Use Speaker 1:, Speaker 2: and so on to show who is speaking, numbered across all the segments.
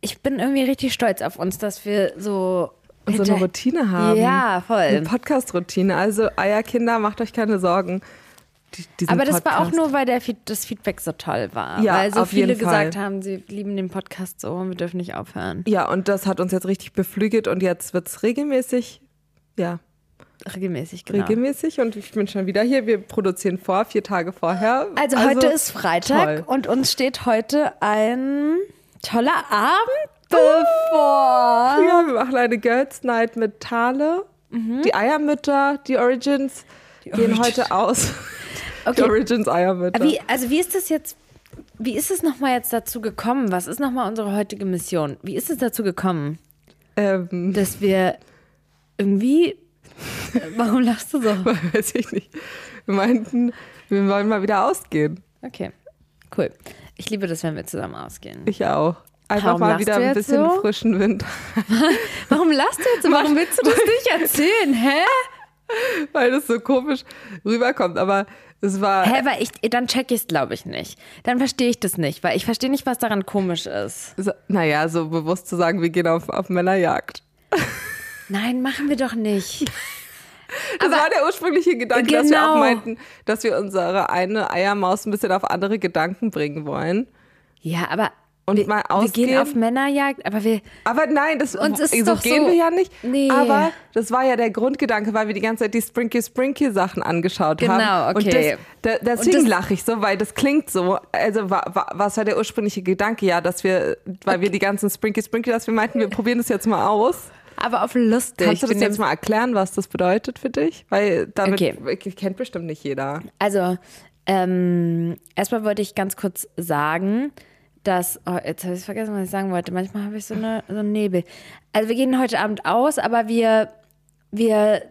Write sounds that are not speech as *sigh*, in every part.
Speaker 1: ich bin irgendwie richtig stolz auf uns, dass wir so
Speaker 2: so eine Routine haben.
Speaker 1: Ja, voll.
Speaker 2: Eine Podcast-Routine. Also Eierkinder, macht euch keine Sorgen.
Speaker 1: Die, Aber das Podcast. war auch nur, weil der, das Feedback so toll war. Ja, weil so viele gesagt haben, sie lieben den Podcast so und wir dürfen nicht aufhören.
Speaker 2: Ja, und das hat uns jetzt richtig beflügelt und jetzt wird es regelmäßig, ja.
Speaker 1: Regelmäßig, genau.
Speaker 2: Regelmäßig und ich bin schon wieder hier. Wir produzieren vor, vier Tage vorher.
Speaker 1: Also, also heute ist Freitag toll. und uns steht heute ein toller Abend bevor.
Speaker 2: Ja, wir machen eine Girls Night mit Tale. Mhm. Die Eiermütter, die Origins die gehen Origins. heute aus. *laughs* Okay. Die Origins Eiermütter.
Speaker 1: Wie, also wie ist das jetzt? Wie ist es nochmal jetzt dazu gekommen? Was ist nochmal unsere heutige Mission? Wie ist es dazu gekommen, ähm. dass wir irgendwie. *laughs* Warum lachst du so? *laughs*
Speaker 2: Weiß ich nicht. Wir meinten, wir wollen mal wieder ausgehen.
Speaker 1: Okay, cool. Ich liebe das, wenn wir zusammen ausgehen.
Speaker 2: Ich auch. Einfach Warum mal wieder ein bisschen so? frischen Wind. *laughs*
Speaker 1: Warum lachst du jetzt so? Warum willst du das nicht erzählen? Hä? *laughs*
Speaker 2: Weil das so komisch rüberkommt. Aber es war.
Speaker 1: Hä, weil ich, dann check ich es, glaube ich, nicht. Dann verstehe ich das nicht, weil ich verstehe nicht, was daran komisch ist.
Speaker 2: So, naja, so bewusst zu sagen, wir gehen auf, auf Männerjagd.
Speaker 1: Nein, machen wir doch nicht. *laughs*
Speaker 2: Das Aber, war der ursprüngliche Gedanke, genau. dass wir auch genau. meinten, dass wir unsere eine Eiermaus ein bisschen auf andere Gedanken bringen wollen.
Speaker 1: Ja, aber und wir, mal ausgehen. Wir gehen auf Männerjagd, aber wir.
Speaker 2: Aber nein, das uns ist so doch gehen so, wir ja nicht. Nee. Aber das war ja der Grundgedanke, weil wir die ganze Zeit die Sprinky Sprinky Sachen angeschaut
Speaker 1: genau,
Speaker 2: haben.
Speaker 1: Genau, okay.
Speaker 2: Und das, da, deswegen lache ich so, weil das klingt so. Also war, was war der ursprüngliche Gedanke? Ja, dass wir, weil okay. wir die ganzen Sprinky Sprinky, dass wir meinten, wir probieren das jetzt mal aus.
Speaker 1: Aber auf lustig.
Speaker 2: Kannst du das jetzt mal erklären, was das bedeutet für dich? Weil damit okay. kennt bestimmt nicht jeder.
Speaker 1: Also ähm, erstmal wollte ich ganz kurz sagen, dass, oh, jetzt habe ich vergessen, was ich sagen wollte. Manchmal habe ich so, eine, so einen Nebel. Also wir gehen heute Abend aus, aber wir, wir,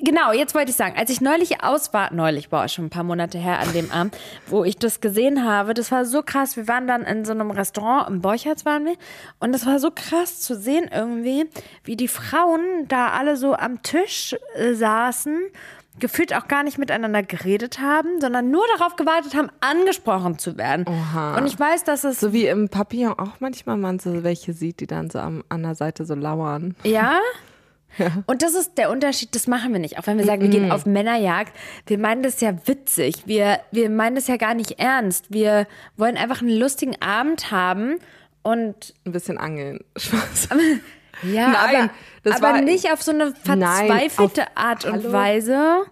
Speaker 1: genau, jetzt wollte ich sagen, als ich neulich aus war, neulich, boah, schon ein paar Monate her an dem Abend, wo ich das gesehen habe, das war so krass. Wir waren dann in so einem Restaurant, im Borchertz waren wir, und das war so krass zu sehen irgendwie, wie die Frauen da alle so am Tisch äh, saßen gefühlt auch gar nicht miteinander geredet haben, sondern nur darauf gewartet haben, angesprochen zu werden. Oha. Und ich weiß, dass es.
Speaker 2: So wie im Papillon auch manchmal man so welche sieht, die dann so am, an der Seite so lauern.
Speaker 1: Ja? *laughs* Ja. Und das ist der Unterschied, das machen wir nicht. Auch wenn wir sagen, wir gehen auf Männerjagd, wir meinen das ja witzig. Wir, wir meinen das ja gar nicht ernst. Wir wollen einfach einen lustigen Abend haben und.
Speaker 2: Ein bisschen angeln. *laughs* Spaß.
Speaker 1: Ja, Nein, aber, aber nicht auf so eine verzweifelte Nein, Art und Hallo? Weise.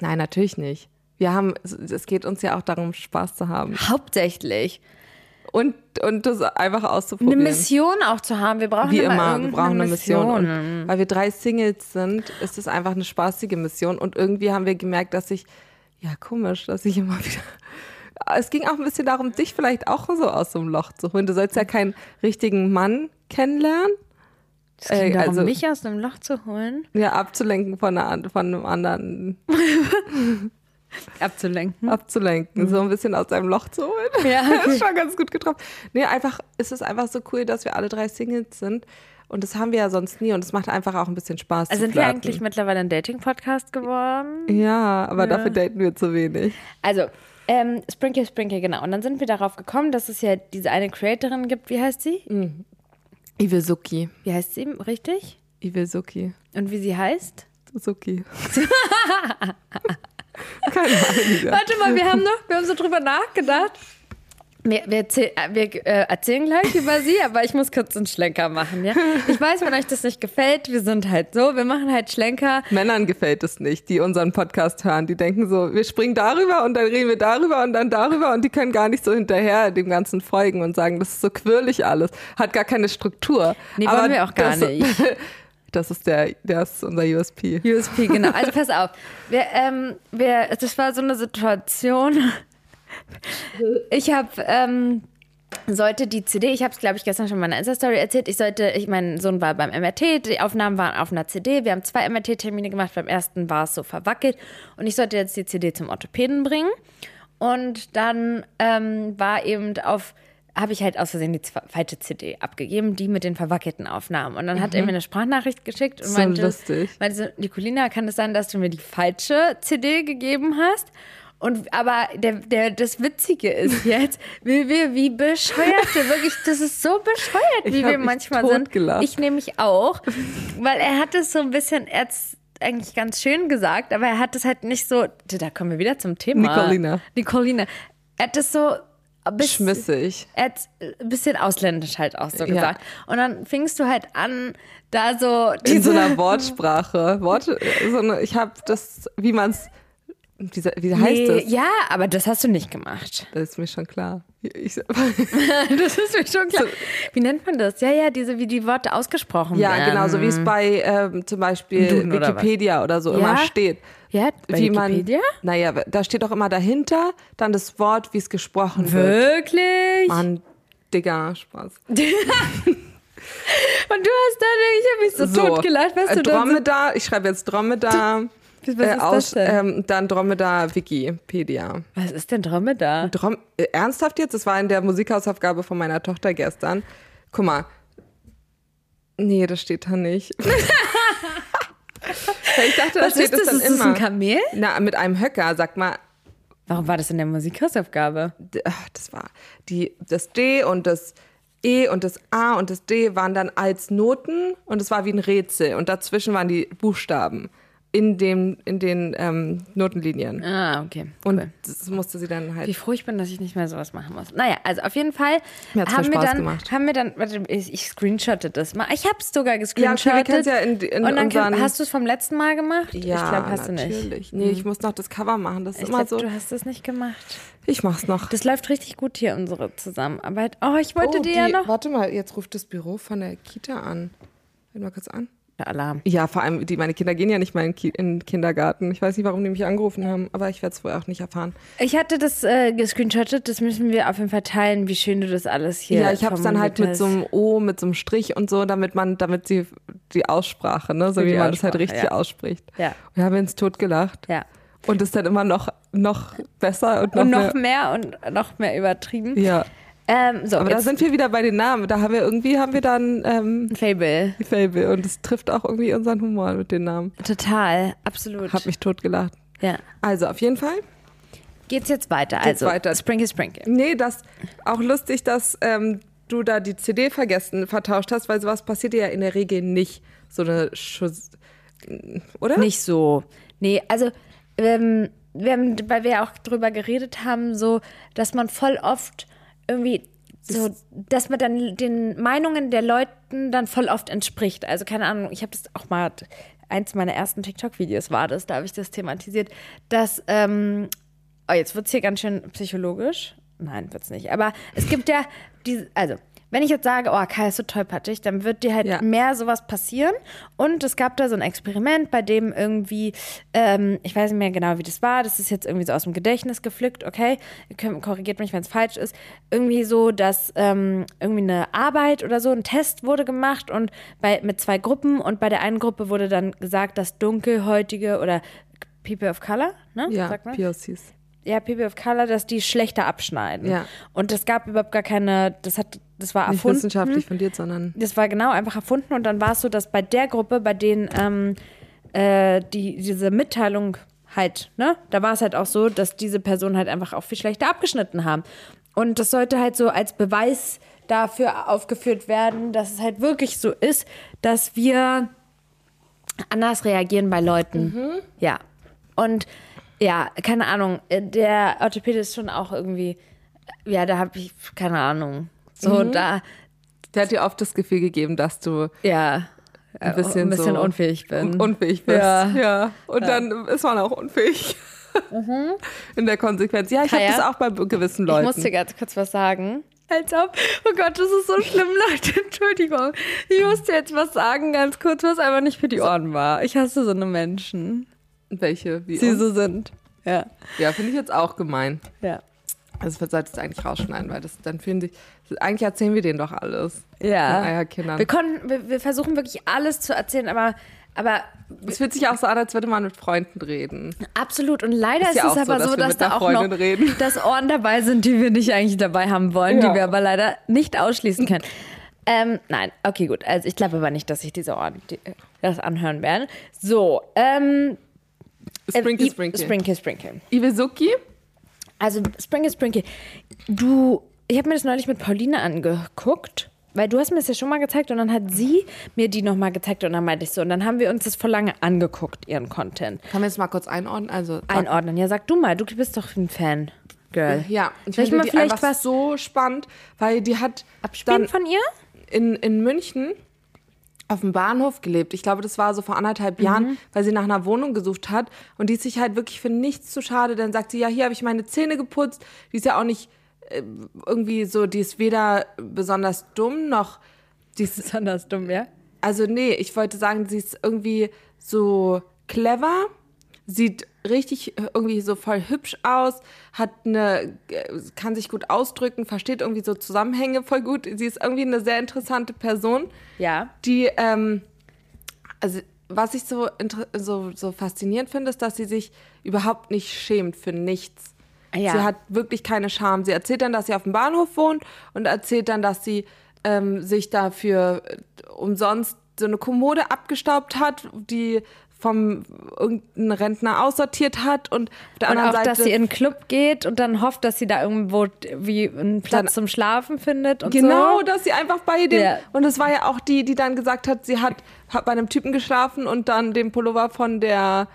Speaker 2: Nein, natürlich nicht. Wir haben, es geht uns ja auch darum, Spaß zu haben.
Speaker 1: Hauptsächlich.
Speaker 2: Und, und das einfach auszuprobieren.
Speaker 1: Eine Mission auch zu haben. Wir brauchen
Speaker 2: Wie immer, wir brauchen eine Mission. Mission. weil wir drei Singles sind, ist es einfach eine spaßige Mission. Und irgendwie haben wir gemerkt, dass ich, ja komisch, dass ich immer wieder es ging auch ein bisschen darum, dich vielleicht auch so aus so einem Loch zu holen. Du sollst ja keinen richtigen Mann kennenlernen,
Speaker 1: es ging äh, darum, also, mich aus dem Loch zu holen?
Speaker 2: Ja, abzulenken von, einer, von einem anderen. *laughs* *laughs*
Speaker 1: abzulenken.
Speaker 2: Abzulenken, mhm. so ein bisschen aus seinem Loch zu holen. Ja, okay. das *laughs* ist schon ganz gut getroffen. Nee, einfach, es ist einfach so cool, dass wir alle drei Singles sind. Und das haben wir ja sonst nie und es macht einfach auch ein bisschen Spaß.
Speaker 1: Also sind wir eigentlich mittlerweile ein Dating-Podcast geworden?
Speaker 2: Ja, aber ja. dafür daten wir zu wenig.
Speaker 1: Also, ähm, Sprinkle Sprinkle, genau. Und dann sind wir darauf gekommen, dass es ja diese eine Creatorin gibt, wie heißt sie?
Speaker 2: Mhm. Iwesuki.
Speaker 1: Wie heißt sie richtig?
Speaker 2: Iwesuki.
Speaker 1: Und wie sie heißt?
Speaker 2: Suzuki. *laughs*
Speaker 1: Keine Ahnung. Warte mal, wir haben noch, wir haben so drüber nachgedacht. Wir, wir, erzähl, äh, wir äh, erzählen gleich über sie, aber ich muss kurz einen Schlenker machen. Ja? Ich weiß, wenn euch das nicht gefällt, wir sind halt so, wir machen halt Schlenker.
Speaker 2: Männern gefällt es nicht, die unseren Podcast hören. Die denken so, wir springen darüber und dann reden wir darüber und dann darüber und die können gar nicht so hinterher dem Ganzen folgen und sagen, das ist so quirlig alles, hat gar keine Struktur.
Speaker 1: Nee, aber wollen wir auch gar
Speaker 2: das,
Speaker 1: nicht. *laughs*
Speaker 2: Das ist der, der ist unser USP.
Speaker 1: USP, genau. Also pass auf. Wir, ähm, wir, das war so eine Situation ich habe ähm, sollte die CD, ich habe es glaube ich gestern schon in meiner Insta-Story erzählt, ich sollte, ich mein Sohn war beim MRT, die Aufnahmen waren auf einer CD, wir haben zwei MRT-Termine gemacht, beim ersten war es so verwackelt und ich sollte jetzt die CD zum Orthopäden bringen und dann ähm, war eben auf habe ich halt aus Versehen die falsche CD abgegeben, die mit den verwackelten Aufnahmen. Und dann mhm. hat er mhm. mir eine Sprachnachricht geschickt und
Speaker 2: so meinte, lustig.
Speaker 1: meinte, Nicolina, kann es sein, dass du mir die falsche CD gegeben hast? Und aber der, der, das Witzige ist *laughs* jetzt, wie wir wie bescheuerte, wirklich, das ist so bescheuert, wie wir
Speaker 2: mich
Speaker 1: manchmal sind. Ich nämlich auch, weil er hat es so ein bisschen erst eigentlich ganz schön gesagt, aber er hat es halt nicht so. Da kommen wir wieder zum Thema.
Speaker 2: Nicolina.
Speaker 1: Nicolina. Er hat es so bisschen,
Speaker 2: Schmissig.
Speaker 1: er ein bisschen ausländisch halt auch so
Speaker 2: Ja.
Speaker 1: gesagt. Und dann fingst du halt an, da so
Speaker 2: In so einer *laughs* Wortsprache. Worte, so eine, ich habe das, wie man es, wie, wie heißt
Speaker 1: Nee,
Speaker 2: das?
Speaker 1: Ja, aber das hast du nicht gemacht.
Speaker 2: Das ist mir schon klar. Ich, *laughs*
Speaker 1: Das ist mir schon klar. Wie nennt man das? Ja, ja, diese, wie die Worte ausgesprochen
Speaker 2: ja,
Speaker 1: werden.
Speaker 2: genau, so wie es bei ähm, zum Beispiel
Speaker 1: Duden oder?
Speaker 2: Wikipedia oder, so immer
Speaker 1: Ja?
Speaker 2: steht.
Speaker 1: Ja, bei
Speaker 2: wie
Speaker 1: Wikipedia?
Speaker 2: man, naja, da steht doch immer dahinter dann das Wort, wie es gesprochen wird.
Speaker 1: Wirklich?
Speaker 2: Mann, Digga, Spaß. *laughs*
Speaker 1: Und du hast da, ich habe mich so, totgelacht, weißt
Speaker 2: äh,
Speaker 1: du, so,
Speaker 2: Dromedar, ich schreibe jetzt Dromedar. *laughs*
Speaker 1: Was ist
Speaker 2: äh,
Speaker 1: das
Speaker 2: aus,
Speaker 1: denn?
Speaker 2: Ähm, dann Dromedar Wikipedia.
Speaker 1: was ist denn Dromedar?
Speaker 2: Drom äh, ernsthaft jetzt? Das war in der Musikhausaufgabe von meiner Tochter gestern. Guck mal. Nee, das steht da nicht. *laughs* ich dachte, da
Speaker 1: Was
Speaker 2: steht
Speaker 1: ist das?
Speaker 2: dann
Speaker 1: Ist das
Speaker 2: immer.
Speaker 1: ein Kamel?
Speaker 2: Na, mit einem Höcker, sag mal,
Speaker 1: Warum war das in der Musikhausaufgabe?
Speaker 2: das war die, das D und das E und das A und das D waren dann als Noten und es war wie ein Rätsel und dazwischen waren die Buchstaben in, dem, in den ähm, Notenlinien.
Speaker 1: Ah, okay.
Speaker 2: Und
Speaker 1: cool.
Speaker 2: das musste sie dann halt.
Speaker 1: Wie froh ich bin, dass ich nicht mehr sowas machen muss. Naja, also auf jeden Fall
Speaker 2: Mir
Speaker 1: haben
Speaker 2: voll
Speaker 1: wir
Speaker 2: Spaß
Speaker 1: dann,
Speaker 2: gemacht.
Speaker 1: haben wir dann, warte, ich, ich screenshotte das mal. Ich hab's sogar
Speaker 2: ja, okay,
Speaker 1: gescreenshottet.
Speaker 2: wir ja in, in
Speaker 1: und dann
Speaker 2: unseren,
Speaker 1: hast du es vom letzten Mal gemacht?
Speaker 2: Ja,
Speaker 1: ich glaube, hast du nicht.
Speaker 2: Natürlich. Nee, ich muss noch das Cover machen. Das ist
Speaker 1: Ich
Speaker 2: immer
Speaker 1: glaube,
Speaker 2: so.
Speaker 1: du hast es nicht gemacht.
Speaker 2: Ich mach's noch.
Speaker 1: Das läuft richtig gut hier, unsere Zusammenarbeit. Oh, ich wollte
Speaker 2: oh,
Speaker 1: dir ja
Speaker 2: die-
Speaker 1: noch.
Speaker 2: Warte mal, jetzt ruft das Büro von der Kita an. Halt mal kurz an.
Speaker 1: Alarm.
Speaker 2: Ja, vor allem, die, meine Kinder gehen ja nicht mal in, Ki in den Kindergarten. Ich weiß nicht, warum die mich angerufen haben, aber ich werde es wohl auch nicht erfahren.
Speaker 1: Ich hatte das äh, gescreenshottet, das müssen wir auf jeden Fall teilen, wie schön du das alles hier
Speaker 2: Ja, ich habe es dann halt mit so
Speaker 1: hast.
Speaker 2: einem O, mit so einem Strich und so, damit man, damit sie die Aussprache, ne, so wie
Speaker 1: die
Speaker 2: man das halt richtig
Speaker 1: ja.
Speaker 2: ausspricht.
Speaker 1: Ja.
Speaker 2: Wir haben uns tot gelacht.
Speaker 1: Ja.
Speaker 2: Und es dann immer noch, noch besser und noch,
Speaker 1: Und noch
Speaker 2: mehr.
Speaker 1: mehr und noch mehr übertrieben.
Speaker 2: Ja.
Speaker 1: Ähm, so,
Speaker 2: Aber da sind wir wieder bei den Namen. Da haben wir irgendwie, haben wir dann ähm,
Speaker 1: Fable.
Speaker 2: Fable und es trifft auch irgendwie unseren Humor mit den Namen.
Speaker 1: Total, absolut.
Speaker 2: Hab mich tot gelacht.
Speaker 1: ja.
Speaker 2: Also auf jeden Fall.
Speaker 1: Geht's jetzt weiter?
Speaker 2: Geht's
Speaker 1: also,
Speaker 2: weiter.
Speaker 1: Sprinkle Sprinkle.
Speaker 2: Nee, das auch lustig, dass ähm, du da die CD vergessen, vertauscht hast, weil sowas passiert ja in der Regel nicht. So eine Schuss. Oder?
Speaker 1: Nicht so. Nee, also, ähm, wir haben, weil wir ja auch drüber geredet haben, so, dass man voll oft irgendwie so, dass man dann den Meinungen der Leuten dann voll oft entspricht. Also keine Ahnung, ich habe das auch mal, eins meiner ersten TikTok-Videos war das, da habe ich das thematisiert, dass, ähm, oh, jetzt wird es hier ganz schön psychologisch. Nein, wird's nicht. Aber es gibt ja diese, also, wenn ich jetzt sage, oh, Kai ist so tollpatschig, dann wird dir halt
Speaker 2: Ja.
Speaker 1: mehr sowas passieren. Und es gab da so ein Experiment, bei dem irgendwie, ähm, ich weiß nicht mehr genau, wie das war, das ist jetzt irgendwie so aus dem Gedächtnis gepflückt, okay, korrigiert mich, wenn es falsch ist, irgendwie so, dass ähm, irgendwie eine Arbeit oder so, ein Test wurde gemacht und bei, mit zwei Gruppen und bei der einen Gruppe wurde dann gesagt, dass dunkelhäutige oder People of Color, ne?
Speaker 2: Ja,
Speaker 1: sagt man?
Speaker 2: POCs.
Speaker 1: ja, People of Color, dass die schlechter abschneiden.
Speaker 2: Ja.
Speaker 1: Und es gab überhaupt gar keine, das hat, das war
Speaker 2: Nicht
Speaker 1: erfunden.
Speaker 2: wissenschaftlich fundiert, sondern.
Speaker 1: Das war genau einfach erfunden und dann war es so, dass bei der Gruppe, bei denen ähm, äh, die, diese Mitteilung halt, ne, da war es halt auch so, dass diese Personen halt einfach auch viel schlechter abgeschnitten haben. Und das sollte halt so als Beweis dafür aufgeführt werden, dass es halt wirklich so ist, dass wir anders reagieren bei Leuten. Ja. Und ja, keine Ahnung, äh, der Orthopäde ist schon auch irgendwie, ja, da habe ich, keine Ahnung, so da,
Speaker 2: Der hat dir oft das Gefühl gegeben, dass du
Speaker 1: ja,
Speaker 2: ein bisschen,
Speaker 1: ein bisschen
Speaker 2: so
Speaker 1: unfähig bin.
Speaker 2: un- Unfähig bist.
Speaker 1: Ja.
Speaker 2: ja. Und dann ist man auch unfähig. In der Konsequenz. Ja, ich habe das auch bei gewissen
Speaker 1: Ich
Speaker 2: Leuten.
Speaker 1: muss dir ganz kurz was sagen. Als ob, oh Gott, das ist so schlimm, *laughs* Leute, Entschuldigung. Ich muss dir jetzt was sagen, ganz kurz, was einfach nicht für die Ohren war. Ich hasse so eine Menschen,
Speaker 2: Welche? Wie
Speaker 1: die
Speaker 2: uns?
Speaker 1: so sind. Ja,
Speaker 2: Ja, finde ich jetzt auch gemein.
Speaker 1: ja.
Speaker 2: Also das solltest du eigentlich rausschneiden, weil das dann fühlen sich. Eigentlich erzählen wir denen doch alles.
Speaker 1: Ja.
Speaker 2: Eierkindern.
Speaker 1: Wir, konnten, wir, wir versuchen wirklich alles zu erzählen, aber, aber
Speaker 2: Es fühlt sich auch so an, als würde man mit Freunden reden.
Speaker 1: absolut. Und leider ist,
Speaker 2: Ist ja
Speaker 1: es
Speaker 2: auch so,
Speaker 1: aber
Speaker 2: dass
Speaker 1: so, dass da auch noch
Speaker 2: reden. *laughs*
Speaker 1: dass Ohren dabei sind, die wir nicht eigentlich dabei haben wollen,
Speaker 2: Ja.
Speaker 1: die wir aber leider nicht ausschließen können. Ähm, nein, okay, gut. Also ich glaube aber nicht, dass sich diese Ohren die, das anhören werden. So, ähm,
Speaker 2: Sprinkle,
Speaker 1: I-
Speaker 2: sprinkle.
Speaker 1: Sprinkle, Sprinkle.
Speaker 2: Iwesuki
Speaker 1: Also, Sprinkle, Sprinkle, du, ich habe mir das neulich mit Pauline angeguckt, weil du hast mir das ja schon mal gezeigt und dann hat sie mir die nochmal gezeigt und dann meinte ich so, und dann haben wir uns das vor lange angeguckt, ihren Content.
Speaker 2: Können wir jetzt mal kurz einordnen? Also,
Speaker 1: Einordnen. Ja, sag du mal, du bist doch ein Fan, Girl.
Speaker 2: Ja, ich finde
Speaker 1: mal
Speaker 2: die
Speaker 1: vielleicht
Speaker 2: einfach
Speaker 1: was
Speaker 2: so spannend, weil die hat
Speaker 1: abspielen
Speaker 2: dann
Speaker 1: von ihr?
Speaker 2: in, in München auf dem Bahnhof gelebt. Ich glaube, das war so vor anderthalb Jahren, weil sie nach einer Wohnung gesucht hat. Und die ist sich halt wirklich für nichts zu schade. Dann sagt sie, ja, hier habe ich meine Zähne geputzt. Die ist ja auch nicht irgendwie so, die ist weder besonders dumm noch, die ist,
Speaker 1: Besonders dumm, ja?
Speaker 2: also nee, ich wollte sagen, sie ist irgendwie so clever, sieht richtig irgendwie so voll hübsch aus, hat eine, kann sich gut ausdrücken, versteht irgendwie so Zusammenhänge voll gut. Sie ist irgendwie eine sehr interessante Person
Speaker 1: Ja.
Speaker 2: die, ähm, also was ich so, so, so faszinierend finde, ist, dass sie sich überhaupt nicht schämt für nichts.
Speaker 1: Ja.
Speaker 2: Sie hat wirklich keine Scham. Sie erzählt dann, dass sie auf dem Bahnhof wohnt und erzählt dann, dass sie ähm, sich dafür äh, umsonst so eine Kommode abgestaubt hat, die vom irgendein Rentner aussortiert hat und auf der
Speaker 1: Und
Speaker 2: anderen
Speaker 1: auch,
Speaker 2: Seite
Speaker 1: dass sie in einen Club geht und dann hofft, dass sie da irgendwo wie einen Platz
Speaker 2: Dann-
Speaker 1: zum Schlafen findet und
Speaker 2: Genau,
Speaker 1: so.
Speaker 2: dass sie einfach bei dem.
Speaker 1: Ja.
Speaker 2: Und es war ja auch die, die dann gesagt hat, sie hat, hat bei einem Typen geschlafen und dann den Pullover von der.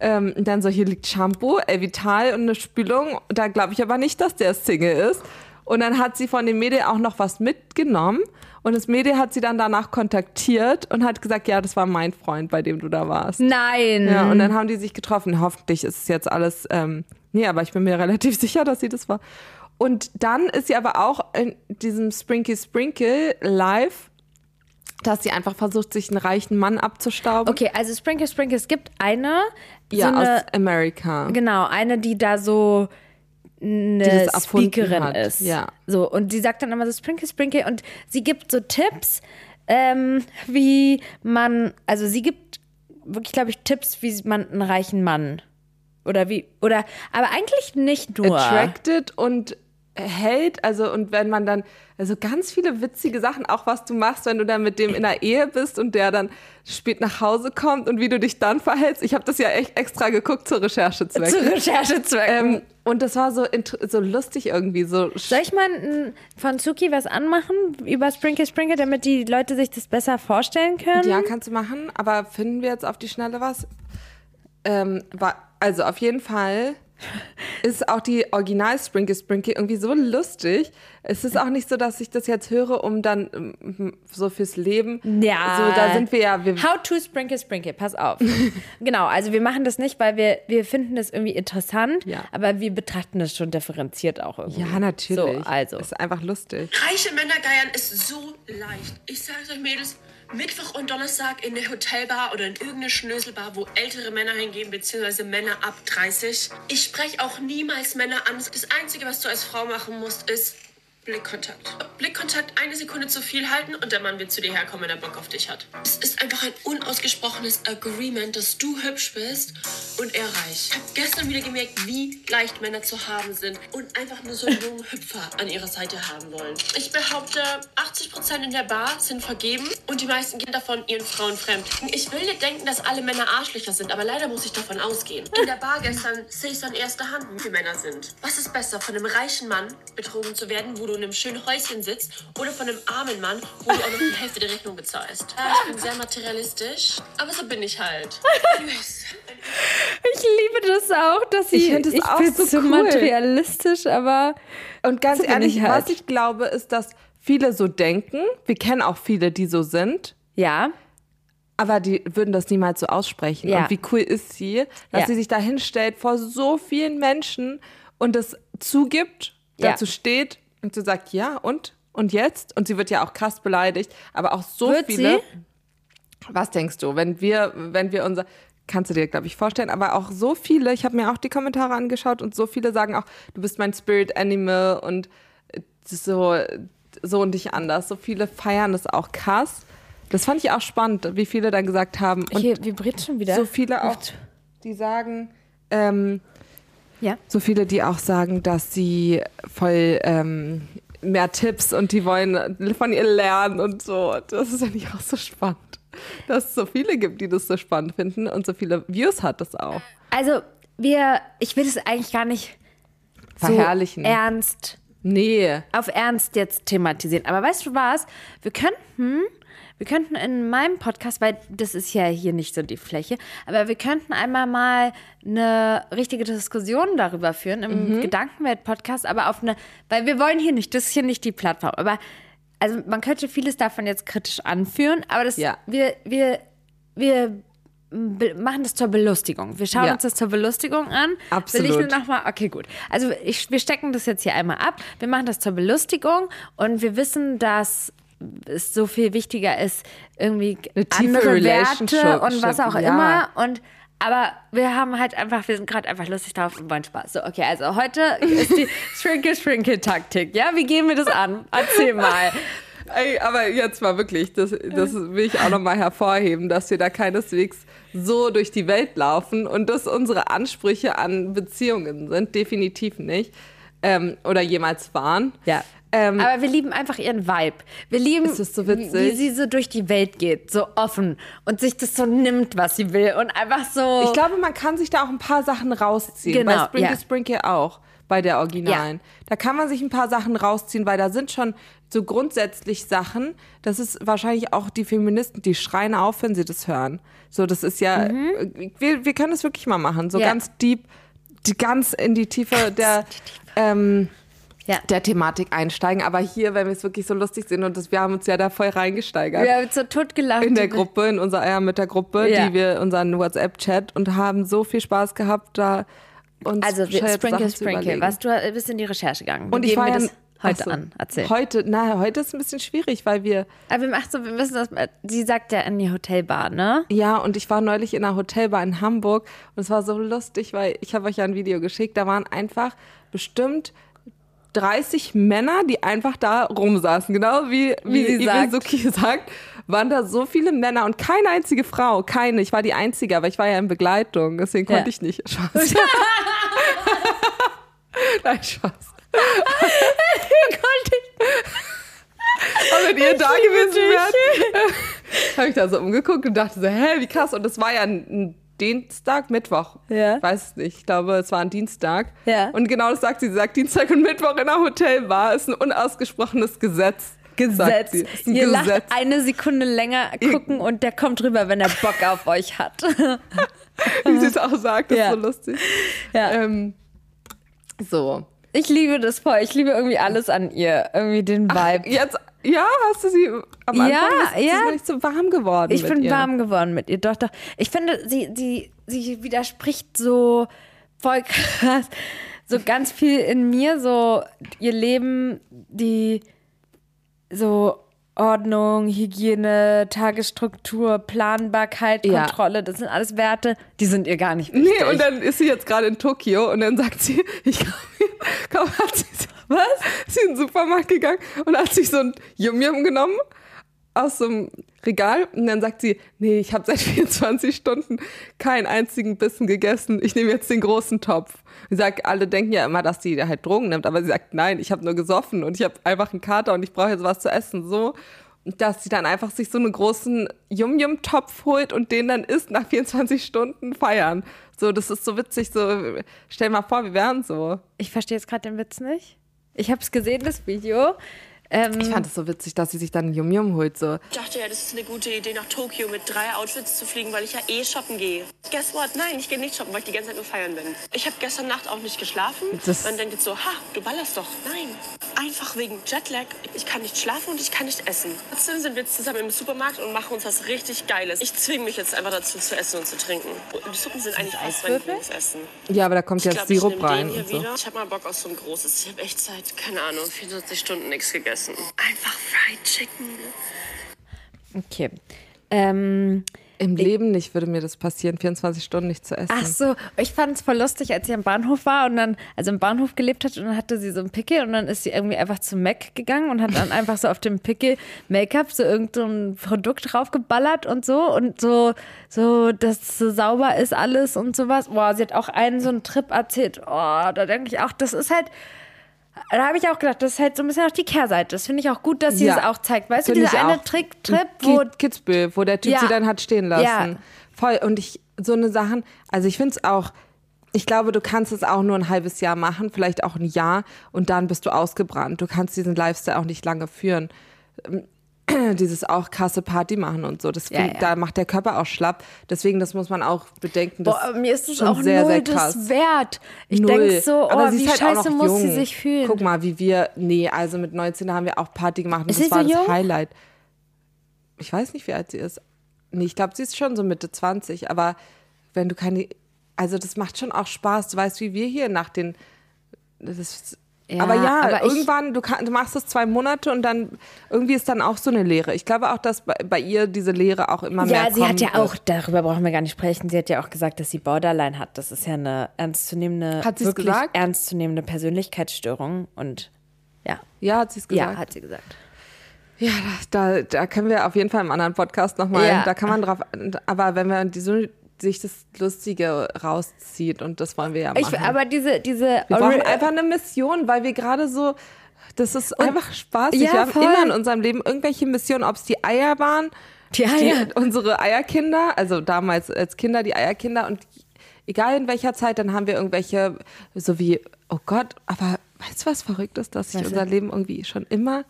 Speaker 2: Ähm, dann so, hier liegt Shampoo, Elvital und eine Spülung. Da glaube ich aber nicht, dass der Single ist. Und dann hat sie von dem Mädel auch noch was mitgenommen. Und das Mädel hat sie dann danach kontaktiert und hat gesagt, ja, das war mein Freund, bei dem du da warst.
Speaker 1: Nein.
Speaker 2: Ja, und dann haben die sich getroffen. Hoffentlich ist es jetzt alles, ähm, nee, aber ich bin mir *laughs* relativ sicher, dass sie das war. Und dann ist sie aber auch in diesem Sprinkle Sprinkle live, dass sie einfach versucht, sich einen reichen Mann abzustauben.
Speaker 1: okay, also Sprinkle, Sprinkle, es gibt eine,
Speaker 2: Ja,
Speaker 1: so eine,
Speaker 2: aus Amerika.
Speaker 1: genau, eine, die da so eine Speakerin
Speaker 2: hat,
Speaker 1: ist.
Speaker 2: ja.
Speaker 1: So, und die sagt dann immer so Sprinkle, Sprinkle und sie gibt so Tipps, ähm, wie man, also sie gibt wirklich, glaube ich, Tipps, wie man einen reichen Mann oder wie, oder, aber eigentlich nicht nur.
Speaker 2: Attracted und hält, also und wenn man dann, also ganz viele witzige Sachen, auch was du machst, wenn du dann mit dem in der Ehe bist und der dann spät nach Hause kommt und wie du dich dann verhältst. Ich habe das ja echt extra geguckt zur Recherchezwecken.
Speaker 1: Zu Recherchezwecken.
Speaker 2: Ähm, und das war so, so lustig irgendwie. So
Speaker 1: Soll ich mal von Suki was anmachen über Sprinkle Sprinkle, damit die Leute sich das besser vorstellen können?
Speaker 2: ja, kannst du machen, aber finden wir jetzt auf die Schnelle was? Ähm, war, also auf jeden Fall ist auch die Original Sprinkle Sprinkle irgendwie so lustig. Es ist auch nicht so, dass ich das jetzt höre, um dann ähm, so fürs Leben.
Speaker 1: Ja.
Speaker 2: So, da sind wir ja. Wir,
Speaker 1: How to Sprinkle Sprinkle, pass auf. *laughs* genau, also wir machen das nicht, weil wir, wir finden das irgendwie interessant,
Speaker 2: Ja.
Speaker 1: aber wir betrachten das schon differenziert auch irgendwie.
Speaker 2: ja, natürlich.
Speaker 1: So, also.
Speaker 2: Ist einfach lustig.
Speaker 3: Reiche Männer geiern ist so leicht. Ich sag's euch, Mädels, Mittwoch und Donnerstag in der Hotelbar oder in irgendeine Schnöselbar, wo ältere Männer hingehen, beziehungsweise Männer ab 30. Ich spreche auch niemals Männer an. Das Einzige, was du als Frau machen musst, ist Blickkontakt. Blickkontakt eine Sekunde zu viel halten und der Mann wird zu dir herkommen, wenn er Bock auf dich hat. Es ist einfach ein unausgesprochenes Agreement, dass du hübsch bist und er reich. Ich habe gestern wieder gemerkt, wie leicht Männer zu haben sind und einfach nur so einen jungen Hüpfer an ihrer Seite haben wollen. Ich behaupte, 80% in der Bar sind vergeben und die meisten gehen davon ihren Frauen fremd. Ich will nicht denken, dass alle Männer Arschlöcher sind, aber leider muss ich davon ausgehen. In der Bar gestern sehe ich an erster Hand, wie viele Männer sind. Was ist besser, von einem reichen Mann betrogen zu werden, wo du in einem schönen Häuschen sitzt, oder von einem armen Mann, wo du auch noch die Hälfte der Rechnung bezahlst? Ja, ich bin sehr materialistisch, aber so bin ich halt.
Speaker 1: Ich liebe das auch, dass sie.
Speaker 2: Ich das auch
Speaker 1: find's
Speaker 2: so cool.
Speaker 1: materialistisch, aber.
Speaker 2: Und ganz
Speaker 1: So
Speaker 2: ehrlich,
Speaker 1: ich halt.
Speaker 2: was ich glaube, ist, dass viele so denken. Wir kennen auch viele, die so sind.
Speaker 1: Ja.
Speaker 2: Aber die würden das niemals so aussprechen.
Speaker 1: Ja.
Speaker 2: Und wie cool ist sie, dass
Speaker 1: Ja.
Speaker 2: sie sich da hinstellt vor so vielen Menschen und es zugibt,
Speaker 1: Ja.
Speaker 2: dazu steht und sie sagt, ja, und? Und jetzt? Und sie wird ja auch krass beleidigt. Aber auch so
Speaker 1: Wird
Speaker 2: viele.
Speaker 1: sie?
Speaker 2: Was denkst du, wenn wir, wenn wir unser. Kannst du dir, glaube ich, vorstellen, aber auch so viele, ich habe mir auch die Kommentare angeschaut und so viele sagen auch, du bist mein Spirit Animal und so, so und nicht anders. So viele feiern das auch krass. Das fand ich auch spannend, wie viele dann gesagt haben. Und
Speaker 1: Hier vibriert schon wieder.
Speaker 2: so viele auch, die sagen, ähm,
Speaker 1: Ja.
Speaker 2: so viele, die auch sagen, dass sie voll ähm, mehr Tipps und die wollen von ihr lernen und so. Das ist ja nicht auch so spannend. Dass es so viele gibt, die das so spannend finden und so viele Views hat das auch.
Speaker 1: Also, wir, ich will es eigentlich gar nicht
Speaker 2: verherrlichen.
Speaker 1: so ernst,
Speaker 2: nee.
Speaker 1: auf Ernst jetzt thematisieren. Aber weißt du was? Wir könnten, wir könnten in meinem Podcast, weil das ist ja hier nicht so die Fläche, aber wir könnten einmal mal eine richtige Diskussion darüber führen im Gedankenwelt-Podcast, aber auf eine, weil wir wollen hier nicht, das ist hier nicht die Plattform, aber also man könnte vieles davon jetzt kritisch anführen, aber das,
Speaker 2: Ja.
Speaker 1: wir, wir, wir machen das zur Belustigung. Wir schauen
Speaker 2: Ja.
Speaker 1: uns das zur Belustigung an. Will
Speaker 2: Absolut.
Speaker 1: ich nur noch mal, okay, gut. Also ich, wir stecken das jetzt hier einmal ab. Wir machen das zur Belustigung und wir wissen, dass es so viel wichtiger ist, irgendwie andere Werte und was auch
Speaker 2: ja.
Speaker 1: immer. Und aber wir haben halt einfach, wir sind gerade einfach lustig drauf und wollen Spaß. So, okay, also heute ist die *laughs* Shrinkle-Shrinkle-Taktik. Ja, wie gehen wir das an? Erzähl mal. *laughs*
Speaker 2: Ey, aber jetzt mal wirklich, das, das will ich auch nochmal hervorheben, dass wir da keineswegs so durch die Welt laufen und dass unsere Ansprüche an Beziehungen sind, definitiv nicht. Ähm, oder jemals waren.
Speaker 1: Ja.
Speaker 2: Ähm,
Speaker 1: Aber wir lieben einfach ihren Vibe. Wir lieben,
Speaker 2: so
Speaker 1: wie,
Speaker 2: witzig.
Speaker 1: wie sie so durch die Welt geht, so offen und sich das so nimmt, was sie will und einfach so.
Speaker 2: Ich glaube, man kann sich da auch ein paar Sachen rausziehen.
Speaker 1: Genau,
Speaker 2: bei Sprinkle
Speaker 1: ja.
Speaker 2: Sprinkle auch, bei der Originalen. Da kann man sich ein paar Sachen rausziehen, weil da sind schon so grundsätzlich Sachen, das ist wahrscheinlich auch die Feministen, die schreien auf, wenn sie das hören. So, das ist ja, wir, wir können das wirklich mal machen, so
Speaker 1: Mhm. Ja.
Speaker 2: ganz deep, die, ganz in die Tiefe der, ähm,
Speaker 1: Ja.
Speaker 2: der Thematik einsteigen. Aber hier, wenn wir es wirklich so lustig sehen und das, wir haben uns ja da voll reingesteigert
Speaker 1: wir haben so tot gelacht.
Speaker 2: in der Gruppe, in unserer ja, mit der Gruppe,
Speaker 1: Ja.
Speaker 2: die wir unseren WhatsApp-Chat und haben so viel Spaß gehabt, da uns
Speaker 1: Also wir, Sprinkle, Sprinkle. Was, du bist in die Recherche gegangen. Wie
Speaker 2: Und ich war
Speaker 1: wir
Speaker 2: ja
Speaker 1: heute
Speaker 2: so,
Speaker 1: an? Erzähl.
Speaker 2: Heute, na, heute ist ein bisschen schwierig, weil wir
Speaker 1: Aber wir machen so, wir müssen das, sie sagt ja in die Hotelbar, ne?
Speaker 2: ja und ich war neulich in einer Hotelbar in Hamburg und es war so lustig, weil ich habe euch ja ein Video geschickt. Da waren einfach bestimmt 30 Männer, die einfach da rumsaßen, genau wie, wie,
Speaker 1: sie
Speaker 2: Ibe
Speaker 1: sagt.
Speaker 2: Suki *laughs* sagt, waren da so viele Männer und keine einzige Frau, keine. Ich war die einzige, aber ich war ja in Begleitung, deswegen
Speaker 1: Ja.
Speaker 2: konnte ich nicht. Spaß. *laughs* Nein, Spaß. *laughs* Aber wenn ihr da gewesen wärt, habe ich da so umgeguckt und dachte so, hä, wie krass. Und das war ja ein Dienstag, Mittwoch.
Speaker 1: Ja.
Speaker 2: Ich weiß es nicht. Ich glaube, es war ein Dienstag.
Speaker 1: Ja.
Speaker 2: Und genau das sagt sie. Sie sagt, Dienstag und Mittwoch in einer Hotelbar ist ein unausgesprochenes Gesetz. Ein
Speaker 1: Ihr
Speaker 2: Gesetz.
Speaker 1: lacht eine Sekunde länger gucken und der kommt rüber, wenn er Bock auf euch hat. *laughs*
Speaker 2: Wie sie es auch sagt, das
Speaker 1: Ja.
Speaker 2: ist so lustig.
Speaker 1: Ja.
Speaker 2: Ähm, so.
Speaker 1: Ich liebe das voll. Ich liebe irgendwie alles an ihr. Irgendwie den Vibe.
Speaker 2: Jetzt, ja, hast du sie am Anfang
Speaker 1: Ja, ja.
Speaker 2: ist noch nicht so warm geworden.
Speaker 1: Ich bin
Speaker 2: ihr.
Speaker 1: warm geworden mit ihr. Doch, doch. Ich finde, sie, sie, sie widerspricht so voll krass. So ganz viel in mir, so ihr Leben, die so Ordnung, Hygiene, Tagesstruktur, Planbarkeit,
Speaker 2: Ja.
Speaker 1: Kontrolle, das sind alles Werte, die sind ihr gar nicht wichtig.
Speaker 2: Nee, und dann ist sie jetzt gerade in Tokio und dann sagt sie, ich glaube, kaum hat sie so, was? Ist sie in den Supermarkt gegangen und hat sich so ein Yum-Yum genommen aus so einem Regal und dann sagt sie, nee, ich habe seit *laughs* 24 Stunden keinen einzigen Bissen gegessen. Ich nehme jetzt den großen Topf. Sie sagt, alle denken ja immer, dass sie halt Drogen nimmt, aber sie sagt, nein, ich habe nur gesoffen und ich habe einfach einen Kater und ich brauche jetzt was zu essen. So, dass sie dann einfach sich so einen großen Yum-Yum-Topf holt und den dann isst nach 24 Stunden feiern. So, das ist so witzig. So, stell mal vor, wir wären so.
Speaker 1: Ich verstehe jetzt gerade den Witz nicht. Ich habe es gesehen, das Video. Ähm,
Speaker 2: Ich fand es so witzig, dass sie sich dann Yum-Yum holt. So.
Speaker 3: Ich dachte ja, das ist eine gute Idee, nach Tokio mit drei Outfits zu fliegen, weil ich ja eh shoppen gehe. Guess what? Nein, ich gehe nicht shoppen, weil ich die ganze Zeit nur feiern bin. Ich habe gestern Nacht auch nicht geschlafen.
Speaker 2: Das-
Speaker 3: Man denkt jetzt so, ha, du ballerst doch. Nein, einfach wegen Jetlag. Ich kann nicht schlafen und ich kann nicht essen. Trotzdem sind wir jetzt zusammen im Supermarkt und machen uns was richtig Geiles. Ich zwinge mich jetzt einfach dazu zu essen und zu trinken. Die Suppen sind eigentlich
Speaker 1: Eiswürfel?
Speaker 3: Lieblingsessen.
Speaker 2: Ja, aber da kommt
Speaker 3: Ich
Speaker 2: jetzt
Speaker 3: glaube, ich
Speaker 2: Sirup
Speaker 3: den
Speaker 2: rein
Speaker 3: hier
Speaker 2: und so.
Speaker 3: wieder. Ich habe mal Bock auf so ein großes. Ich habe echt seit, keine Ahnung, 24 Stunden nichts gegessen. Einfach Fried Chicken.
Speaker 1: okay. Ähm,
Speaker 2: Im Leben nicht würde mir das passieren, 24 Stunden nicht zu essen.
Speaker 1: ach so, ich fand es voll lustig, als sie am Bahnhof war und dann, also im Bahnhof gelebt hat und dann hatte sie so einen Pickel und dann ist sie irgendwie einfach zu Mac gegangen und hat dann *laughs* einfach so auf dem Pickel Make-up so irgendein Produkt draufgeballert und so und so, so, dass so sauber ist alles und sowas. Boah, sie hat auch einen so einen Trip erzählt. Oh, da denke ich auch, das ist halt, da habe ich auch gedacht, das ist halt so ein bisschen auch die Kehrseite. Das finde ich auch gut, dass sie
Speaker 2: Ja.
Speaker 1: das auch zeigt. Weißt du,
Speaker 2: Finde
Speaker 1: dieser eine
Speaker 2: auch.
Speaker 1: Trick, Trip, wo
Speaker 2: Ki- Kitzbühel, wo der Typ
Speaker 1: Ja.
Speaker 2: sie dann hat stehen lassen.
Speaker 1: Ja.
Speaker 2: Voll. Und ich, so eine Sachen, also ich finde es auch, ich glaube, du kannst es auch nur ein halbes Jahr machen, vielleicht auch ein Jahr und dann bist du ausgebrannt. Du kannst diesen Lifestyle auch nicht lange führen. *clears throat* Dieses auch krasse Party machen und so, das
Speaker 1: Ja, ja.
Speaker 2: da macht der Körper auch schlapp. Deswegen, das muss man auch bedenken. Das
Speaker 1: Boah, mir ist es
Speaker 2: schon
Speaker 1: auch
Speaker 2: sehr,
Speaker 1: null
Speaker 2: sehr
Speaker 1: das
Speaker 2: krass.
Speaker 1: wert. Ich denke so, oh,
Speaker 2: Aber sie
Speaker 1: wie
Speaker 2: halt
Speaker 1: scheiße muss sie
Speaker 2: jung.
Speaker 1: sich fühlen.
Speaker 2: Guck mal, wie wir, nee, also mit 19 haben wir auch Party gemacht und
Speaker 1: Ist
Speaker 2: das
Speaker 1: sie
Speaker 2: war
Speaker 1: so
Speaker 2: das
Speaker 1: jung?
Speaker 2: Highlight. Ich weiß nicht, wie alt sie ist. Nee, ich glaube, sie ist schon so Mitte 20, aber wenn du keine, also das macht schon auch Spaß. Du weißt, wie wir hier nach den, das ist,
Speaker 1: Ja,
Speaker 2: aber ja,
Speaker 1: aber
Speaker 2: irgendwann, du, kann, du machst es zwei Monate und dann irgendwie ist dann auch so eine Lehre. Ich glaube auch, dass bei, bei ihr diese Lehre auch immer mehr
Speaker 1: Ja, sie hat ja
Speaker 2: wird.
Speaker 1: auch, darüber brauchen wir gar nicht sprechen, sie hat ja auch gesagt, dass sie Borderline hat. Das ist ja eine ernstzunehmende,
Speaker 2: Hat
Speaker 1: wirklich
Speaker 2: gesagt?
Speaker 1: ernstzunehmende Persönlichkeitsstörung und ja,
Speaker 2: Ja, hat sie es gesagt.
Speaker 1: ja, hat sie gesagt.
Speaker 2: Ja, da, da können wir auf jeden Fall im anderen Podcast nochmal,
Speaker 1: Ja.
Speaker 2: da kann man drauf, aber wenn man die, so, sich das Lustige rauszieht und das wollen wir ja machen.
Speaker 1: Ich, aber diese, diese
Speaker 2: wir brauchen einfach eine Mission, weil wir gerade so, das ist einfach spaßig.
Speaker 1: Ja,
Speaker 2: wir haben
Speaker 1: voll.
Speaker 2: immer in unserem Leben irgendwelche Missionen, ob es die Eier waren,
Speaker 1: Die Eier.
Speaker 2: unsere Eierkinder, also damals als Kinder die Eierkinder und egal in welcher Zeit, dann haben wir irgendwelche, so wie, oh Gott, aber weißt du, was verrückt ist, dass sich unser Leben irgendwie schon immer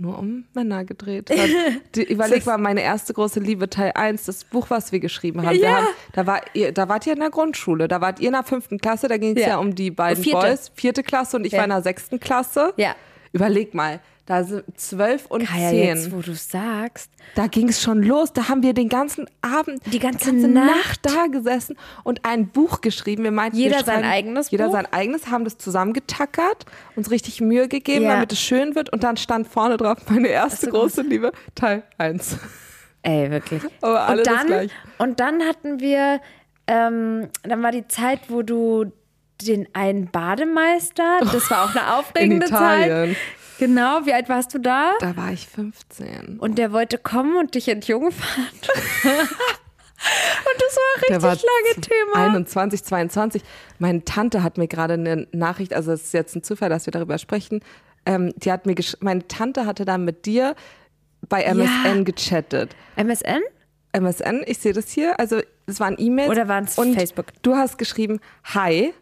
Speaker 2: nur um Männer gedreht hat. *laughs* Die, überleg mal, meine erste große Liebe, Teil 1, das Buch, was wir geschrieben haben. Wir
Speaker 1: Ja.
Speaker 2: haben da, war ihr, da wart ihr in der Grundschule, da wart ihr in der fünften Klasse, da ging es
Speaker 1: Ja.
Speaker 2: ja. um die beiden
Speaker 1: Vierte.
Speaker 2: Boys, vierte Klasse und ich
Speaker 1: Ja.
Speaker 2: war in der sechsten Klasse.
Speaker 1: Ja.
Speaker 2: Überleg mal, da sind zwölf und
Speaker 1: Kaya,
Speaker 2: zehn.
Speaker 1: jetzt, wo du sagst,
Speaker 2: Da ging es schon los. Da haben wir den ganzen Abend,
Speaker 1: Die ganze Nacht.
Speaker 2: da gesessen und ein Buch geschrieben. Wir meinten,
Speaker 1: Jeder
Speaker 2: wir
Speaker 1: sein eigenes
Speaker 2: Jeder
Speaker 1: Buch?
Speaker 2: sein eigenes, haben das zusammengetackert, uns richtig Mühe gegeben,
Speaker 1: Ja.
Speaker 2: damit es schön wird. Und dann stand vorne drauf meine erste große Liebe, Teil 1.
Speaker 1: ey, wirklich. *laughs*
Speaker 2: Aber alle
Speaker 1: und
Speaker 2: das
Speaker 1: dann,
Speaker 2: gleich.
Speaker 1: und dann hatten wir, ähm, dann war die Zeit, wo du den einen Bademeister, das war auch eine aufregende. Zeit. Genau, wie alt warst du da?
Speaker 2: Da war ich 15.
Speaker 1: Und der wollte kommen und dich entjungfern. *laughs* und das war
Speaker 2: Der
Speaker 1: richtig
Speaker 2: war
Speaker 1: lange Thema.
Speaker 2: 21, 22. Meine Tante hat mir gerade eine Nachricht, also es ist jetzt ein Zufall, dass wir darüber sprechen. Ähm, die hat mir gesch- meine Tante hatte dann mit dir bei MSN gechattet.
Speaker 1: MSN?
Speaker 2: MSN, ich sehe das hier. Also es waren E-Mails.
Speaker 1: Oder waren's
Speaker 2: und
Speaker 1: Facebook?
Speaker 2: Du hast geschrieben, hi,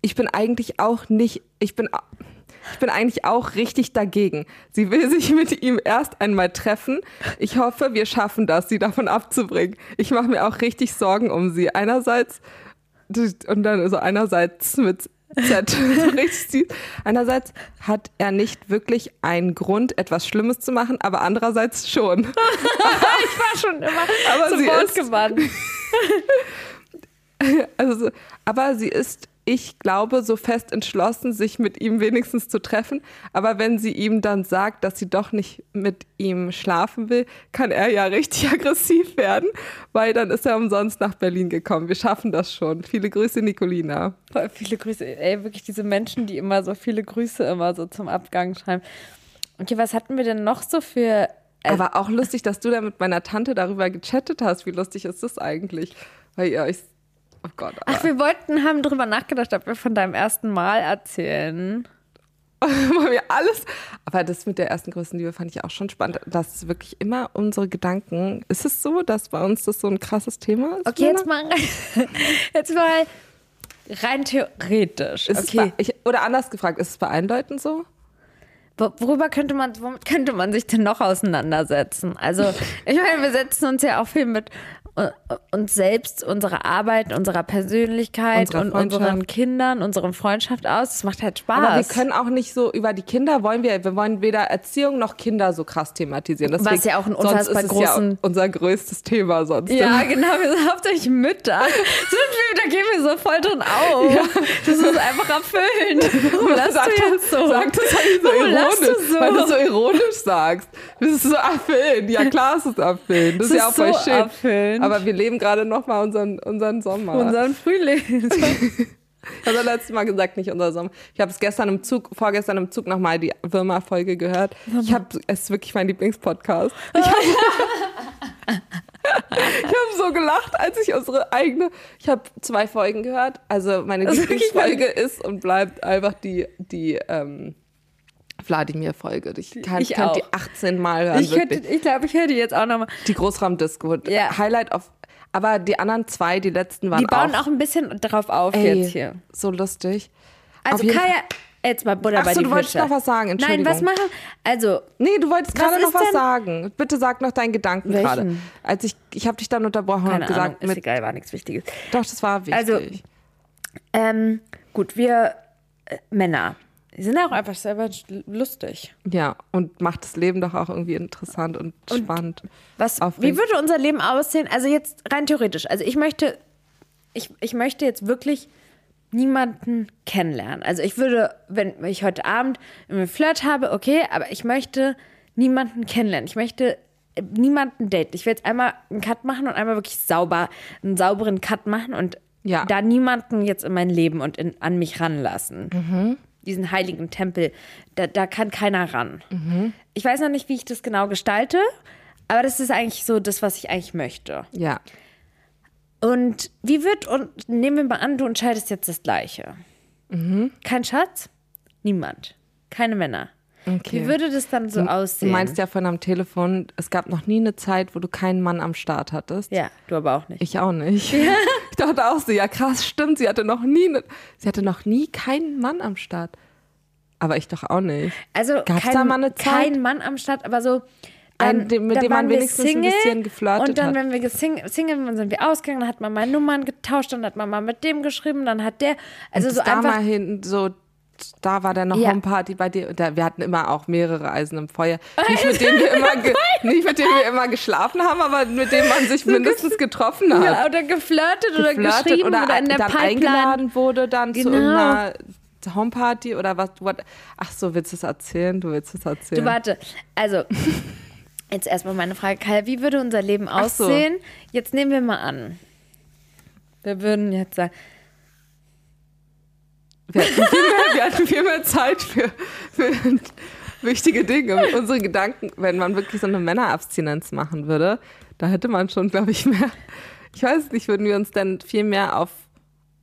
Speaker 2: ich bin eigentlich auch nicht, ich bin, ich bin eigentlich auch richtig dagegen. Sie will sich mit ihm erst einmal treffen. Ich hoffe, wir schaffen das, sie davon abzubringen. Ich mache mir auch richtig Sorgen um sie. Einerseits, und dann so einerseits mit Z. *laughs* Einerseits hat er nicht wirklich einen Grund, etwas Schlimmes zu machen, aber andererseits schon. *laughs*
Speaker 1: Ich war schon immer
Speaker 2: Aber
Speaker 1: zu
Speaker 2: sie
Speaker 1: Wort gewandt. *laughs*
Speaker 2: Also, so- aber sie ist, ich glaube, so fest entschlossen, sich mit ihm wenigstens zu treffen. Aber wenn sie ihm dann sagt, dass sie doch nicht mit ihm schlafen will, kann er ja richtig *laughs* aggressiv werden, weil dann ist er umsonst nach Berlin gekommen. Wir schaffen das schon. Viele Grüße, Nicolina.
Speaker 1: Voll viele Grüße. Ey, wirklich diese Menschen, die immer so viele Grüße immer so zum Abgang schreiben. Okay, was hatten wir denn noch so für.
Speaker 2: Aber auch lustig, dass du da mit meiner Tante darüber gechattet hast. Wie lustig ist das eigentlich? Weil ihr euch. Oh Gott.
Speaker 1: Ach, wir wollten, haben drüber nachgedacht, ob wir von deinem ersten Mal erzählen. *laughs*
Speaker 2: weil wir alles. Aber das mit der ersten größten Liebe fand ich auch schon spannend, dass wirklich immer unsere Gedanken. Ist es so, dass bei uns das so ein krasses Thema ist?
Speaker 1: Okay, jetzt mal rein, *laughs* jetzt mal rein theoretisch.
Speaker 2: Ist
Speaker 1: Okay.
Speaker 2: bei, ich, oder anders gefragt, ist es bei allen Leuten so?
Speaker 1: Wo- Worüber könnte man, womit könnte man sich denn noch auseinandersetzen? Also, ich meine, wir setzen uns ja auch viel mit uns selbst, unserer Arbeit, unserer Persönlichkeit
Speaker 2: Unserer
Speaker 1: und unseren. Kindern, unserer Freundschaft aus. Das macht halt Spaß.
Speaker 2: Aber wir können auch nicht so über die Kinder wollen wir, wir wollen weder Erziehung noch Kinder so krass thematisieren. Deswegen,
Speaker 1: Was ja auch ein unfassbar
Speaker 2: es ja
Speaker 1: großen-
Speaker 2: unser größtes Thema sonst.
Speaker 1: ja, genau, wir sind hauptsächlich Mütter. *laughs* Sind wir, da gehen wir so voll drin auf. Das ist einfach erfüllend. *laughs* Warum lachst
Speaker 2: Sag
Speaker 1: du jetzt so?
Speaker 2: Sag das halt so
Speaker 1: Warum lachst du
Speaker 2: ironisch,
Speaker 1: so?
Speaker 2: weil du so ironisch sagst. Das ist so erfüllend. Ja klar, es ist erfüllend. Das,
Speaker 1: Es
Speaker 2: ist ja auch voll
Speaker 1: so
Speaker 2: schön.
Speaker 1: erfüllend.
Speaker 2: Aber wir leben gerade noch mal unseren, unseren Sommer.
Speaker 1: Unseren Frühling. *laughs*
Speaker 2: Ich habe letztes Mal gesagt, nicht unser Sommer. Ich habe es gestern im Zug, vorgestern im Zug nochmal die Würmer-Folge gehört. Ich habe, es ist wirklich mein Lieblingspodcast. Ich *laughs* habe hab so gelacht, als ich unsere eigene, ich habe zwei Folgen gehört. Also meine
Speaker 1: Das
Speaker 2: Lieblingsfolge ist und bleibt einfach die, die ähm, Wladimir-Folge. Ich kann,
Speaker 1: Ich
Speaker 2: kann die
Speaker 1: auch.
Speaker 2: 18 Mal hören.
Speaker 1: Ich, könnte, ich glaube, ich höre die jetzt auch nochmal.
Speaker 2: Die Großraumdisco.
Speaker 1: Ja.
Speaker 2: Highlight of Aber die anderen zwei, die letzten waren
Speaker 1: Die bauen
Speaker 2: auch,
Speaker 1: auch ein bisschen drauf auf
Speaker 2: ey,
Speaker 1: jetzt hier.
Speaker 2: so lustig.
Speaker 1: Also
Speaker 2: Auf
Speaker 1: Kaya, jetzt mal Butter
Speaker 2: Ach
Speaker 1: bei
Speaker 2: so, du wolltest
Speaker 1: Fische.
Speaker 2: noch was sagen,
Speaker 1: Nein,
Speaker 2: Entschuldigung.
Speaker 1: was machen? Also,
Speaker 2: Nee, du wolltest gerade noch was
Speaker 1: denn-
Speaker 2: sagen. Bitte sag noch deinen Gedanken
Speaker 1: Welchen?
Speaker 2: gerade. Als ich, ich habe dich dann unterbrochen
Speaker 1: keine
Speaker 2: und gesagt,
Speaker 1: Ahnung, ist
Speaker 2: mit,
Speaker 1: egal, war nichts Wichtiges.
Speaker 2: doch, das war wichtig.
Speaker 1: Also, Ähm, gut, wir äh, Männer die sind auch einfach selber lustig.
Speaker 2: ja, und macht das Leben doch auch irgendwie interessant und, spannend.
Speaker 1: Was, wie
Speaker 2: Aufregend.
Speaker 1: würde unser Leben aussehen? Also jetzt rein theoretisch. Also ich möchte, ich, ich möchte jetzt wirklich niemanden kennenlernen. Also ich würde, wenn ich heute Abend einen Flirt habe, okay, aber ich möchte niemanden kennenlernen. Ich möchte äh, niemanden daten. Ich will jetzt einmal einen Cut machen und einmal wirklich sauber, einen sauberen Cut machen und
Speaker 2: Ja.
Speaker 1: da niemanden jetzt in mein Leben und in, an mich ranlassen. Diesen heiligen Tempel, da, da kann keiner ran. Ich weiß noch nicht, wie ich das genau gestalte, aber das ist eigentlich so das, was ich eigentlich möchte.
Speaker 2: Ja.
Speaker 1: Und wie wird, und nehmen wir mal an, du entscheidest jetzt das Gleiche. Kein Schatz? Niemand. Keine Männer.
Speaker 2: Okay.
Speaker 1: Wie würde das dann so
Speaker 2: Du
Speaker 1: aussehen?
Speaker 2: meinst ja von am Telefon, es gab noch nie eine Zeit, wo du keinen Mann am Start hattest.
Speaker 1: ja, du aber auch nicht.
Speaker 2: Ich auch nicht. *laughs* Ich dachte auch so, ja krass, stimmt, sie hatte noch nie, ne, sie hatte noch nie keinen Mann am Start. Aber ich doch auch nicht.
Speaker 1: Also
Speaker 2: Gab's
Speaker 1: kein,
Speaker 2: da mal eine Zeit?
Speaker 1: kein Mann am Start, aber so.
Speaker 2: Ein,
Speaker 1: Dann,
Speaker 2: dem- mit
Speaker 1: dann
Speaker 2: dem man wenigstens ein
Speaker 1: Single
Speaker 2: bisschen geflirtet
Speaker 1: Und dann,
Speaker 2: hat.
Speaker 1: wenn wir gesing- Single waren, sind wir ausgegangen, dann hat man mal Nummern getauscht, dann hat man mal mit dem geschrieben, dann hat der. Also
Speaker 2: das
Speaker 1: so
Speaker 2: da
Speaker 1: einfach.
Speaker 2: mal hinten so da war dann noch
Speaker 1: Ja.
Speaker 2: Homeparty bei dir. Da, wir hatten immer auch mehrere Eisen im Feuer. *laughs* Nicht mit denen wir immer, nicht mit denen wir immer geschlafen haben, aber mit denen man sich mindestens getroffen hat.
Speaker 1: Ja, oder geflirtet, oder
Speaker 2: Geflirtet
Speaker 1: geschrieben oder,
Speaker 2: oder
Speaker 1: in der
Speaker 2: dann
Speaker 1: Pipeline.
Speaker 2: eingeladen wurde dann zu
Speaker 1: Genau.
Speaker 2: irgendeiner Homeparty oder was. What? Ach so, willst du es erzählen? Du willst es erzählen.
Speaker 1: Du warte, also *laughs* jetzt erstmal meine Frage, Kai, wie würde unser Leben
Speaker 2: Ach so.
Speaker 1: aussehen? Jetzt nehmen wir mal an. Wir würden jetzt sagen,
Speaker 2: Wir hatten viel mehr, wir hatten viel mehr Zeit für, für wichtige Dinge. Unsere Gedanken, wenn man wirklich so eine Männerabstinenz machen würde, da hätte man schon, glaube ich, mehr. Ich weiß nicht, würden wir uns dann viel mehr auf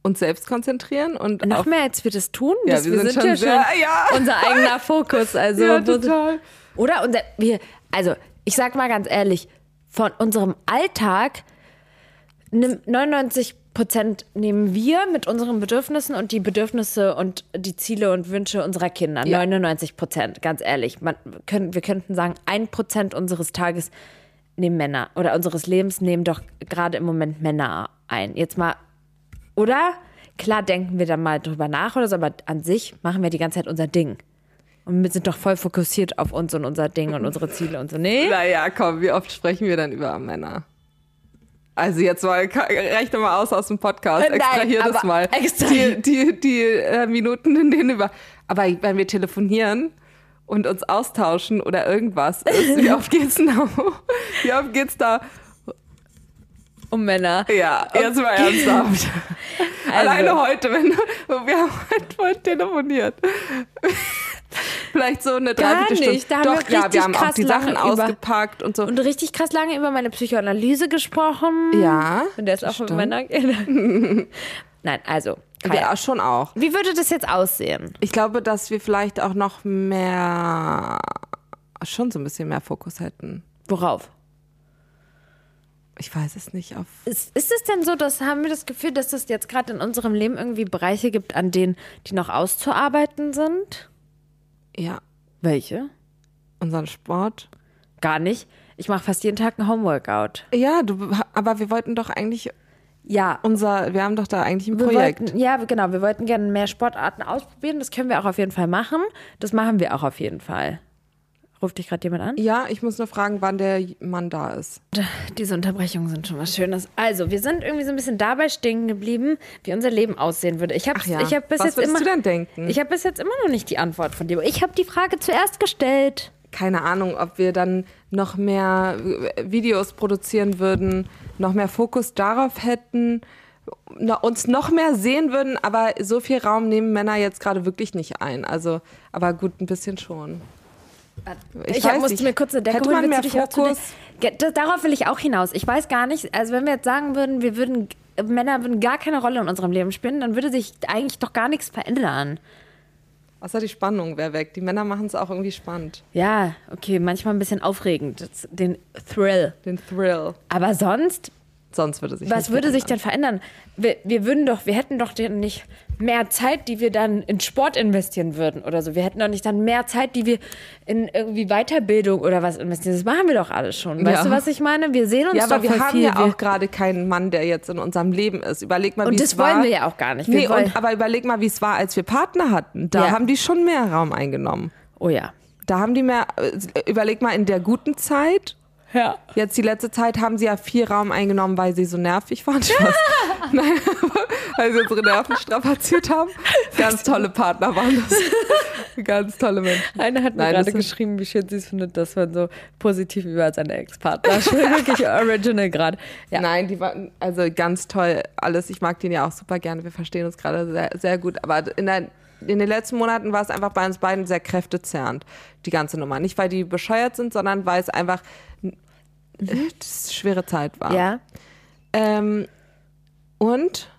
Speaker 2: uns selbst konzentrieren und
Speaker 1: noch
Speaker 2: auf.
Speaker 1: mehr als wir das tun,
Speaker 2: Ja,
Speaker 1: das,
Speaker 2: wir
Speaker 1: wir,
Speaker 2: sind
Speaker 1: sind,
Speaker 2: schon
Speaker 1: ja
Speaker 2: sehr-
Speaker 1: schon
Speaker 2: ja.
Speaker 1: unser eigener Fokus. Also,
Speaker 2: Ja, total.
Speaker 1: Oder unser, wir, also ich sag mal ganz ehrlich, von unserem Alltag nimm 99 Prozent nehmen wir mit unseren Bedürfnissen und die Bedürfnisse und die Ziele und Wünsche unserer Kinder.
Speaker 2: Ja.
Speaker 1: 99 Prozent, ganz ehrlich. Man, können, wir könnten sagen, ein Prozent unseres Tages nehmen Männer oder unseres Lebens nehmen doch gerade im Moment Männer ein. Jetzt mal, oder? Klar denken wir da mal drüber nach oder so, aber an sich machen wir die ganze Zeit unser Ding. Und wir sind doch voll fokussiert auf uns und unser Ding und unsere Ziele und so. Nee?
Speaker 2: Naja, komm, wie oft sprechen wir dann über Männer? Also jetzt mal, rechne mal aus aus dem Podcast,
Speaker 1: Nein,
Speaker 2: extrahier das mal.
Speaker 1: extrahier-
Speaker 2: Die, die, die äh, Minuten, in denen über... Aber wenn wir telefonieren und uns austauschen oder irgendwas *laughs* ist, wie oft geht's da? Wie oft geht's da?
Speaker 1: Um Männer.
Speaker 2: Ja, jetzt mal ernsthaft. *laughs* Alleine heute, wenn wir *laughs* haben heute telefoniert. *laughs* Vielleicht so eine
Speaker 1: Gar
Speaker 2: Dreiviertelstunde.
Speaker 1: nicht, da haben
Speaker 2: Doch,
Speaker 1: wir
Speaker 2: ja, wir haben auch die Sachen ausgepackt und so.
Speaker 1: Und richtig krass lange über meine Psychoanalyse gesprochen.
Speaker 2: ja.
Speaker 1: Und der ist auch für Männer. *laughs* Nein, also. Kai,
Speaker 2: Ja, schon auch.
Speaker 1: Wie würde das jetzt aussehen?
Speaker 2: Ich glaube, dass wir vielleicht auch noch mehr, schon so ein bisschen mehr Fokus hätten.
Speaker 1: Worauf?
Speaker 2: Ich weiß es nicht. Auf
Speaker 1: Ist, ist es denn so, dass haben wir das Gefühl, dass es jetzt gerade in unserem Leben irgendwie Bereiche gibt, an denen die noch auszuarbeiten sind?
Speaker 2: Ja,
Speaker 1: Welche?
Speaker 2: unseren Sport.
Speaker 1: Gar nicht. Ich mache fast jeden Tag ein Homeworkout.
Speaker 2: Ja, du, aber wir wollten doch eigentlich
Speaker 1: Ja.
Speaker 2: unser, wir haben doch da eigentlich ein Projekt.
Speaker 1: wollten, ja, genau. Wir wollten gerne mehr Sportarten ausprobieren. Das können wir auch auf jeden Fall machen. Das machen wir auch auf jeden Fall. Ruft dich gerade jemand an?
Speaker 2: Ja, ich muss nur fragen, wann der Mann da ist.
Speaker 1: Diese Unterbrechungen sind schon was Schönes. Also, wir sind irgendwie so ein bisschen dabei stehen geblieben, wie unser Leben aussehen würde. Ich habe
Speaker 2: Ach ja,
Speaker 1: ich hab bis
Speaker 2: was
Speaker 1: jetzt
Speaker 2: würdest
Speaker 1: immer,
Speaker 2: du denn denken?
Speaker 1: Ich habe bis jetzt immer noch nicht die Antwort von dir. Ich habe die Frage zuerst gestellt.
Speaker 2: Keine Ahnung, ob wir dann noch mehr äh, Videos produzieren würden, noch mehr Fokus darauf hätten, uns noch mehr sehen würden, aber so viel Raum nehmen Männer jetzt gerade wirklich nicht ein. Also, aber gut, ein bisschen schon.
Speaker 1: Ich, hab, musste
Speaker 2: nicht.
Speaker 1: mir kurz eine Decke
Speaker 2: Hätte
Speaker 1: holen.
Speaker 2: man mehr Fokus?
Speaker 1: Darauf will ich auch hinaus. Ich weiß gar nicht, also wenn wir jetzt sagen würden, wir würden, Männer würden gar keine Rolle in unserem Leben spielen, dann würde sich eigentlich doch gar nichts verändern.
Speaker 2: Außer die Spannung wäre weg. Die Männer machen es auch irgendwie spannend.
Speaker 1: Ja, okay, manchmal ein bisschen aufregend, den Thrill.
Speaker 2: Den Thrill.
Speaker 1: Aber sonst
Speaker 2: Sonst würde sich
Speaker 1: Was
Speaker 2: nicht
Speaker 1: würde sich denn verändern? Wir, wir würden doch, wir hätten doch nicht mehr Zeit, die wir dann in Sport investieren würden oder so. Wir hätten doch nicht dann mehr Zeit, die wir in irgendwie Weiterbildung oder was investieren. Das machen wir doch alles schon. Weißt
Speaker 2: Ja.
Speaker 1: du, was ich meine? Wir sehen uns
Speaker 2: Ja, aber
Speaker 1: doch
Speaker 2: wir
Speaker 1: voll
Speaker 2: haben
Speaker 1: viel.
Speaker 2: ja
Speaker 1: wir,
Speaker 2: auch gerade keinen Mann, der jetzt in unserem Leben ist. Überleg mal, wie
Speaker 1: und
Speaker 2: es
Speaker 1: das
Speaker 2: war.
Speaker 1: wollen wir ja auch gar nicht. Wir
Speaker 2: Nee, und, aber überleg mal, wie es war, als wir Partner hatten. Da
Speaker 1: Ja.
Speaker 2: haben die schon mehr Raum eingenommen.
Speaker 1: oh ja.
Speaker 2: Da haben die mehr, äh, überleg mal, in der guten Zeit,
Speaker 1: Ja.
Speaker 2: jetzt die letzte Zeit haben sie ja viel Raum eingenommen, weil sie so nervig waren. Spaß. *laughs* Nein, *laughs* weil sie unsere Nerven strapaziert haben. Ganz tolle Partner waren das. *laughs* Ganz tolle Menschen.
Speaker 1: Einer hat mir
Speaker 2: Nein,
Speaker 1: gerade geschrieben, wie schön sie es findet, dass man so positiv über seine Ex-Partner spricht. Wirklich original gerade. Ja.
Speaker 2: Nein, die waren also ganz toll alles. Ich mag den ja auch super gerne. Wir verstehen uns gerade sehr, sehr gut. Aber in, der, in den letzten Monaten war es einfach bei uns beiden sehr kräftezerrend, die ganze Nummer. Nicht, weil die bescheuert sind, sondern weil es einfach äh, das eine schwere Zeit war.
Speaker 1: ja.
Speaker 2: Ähm, und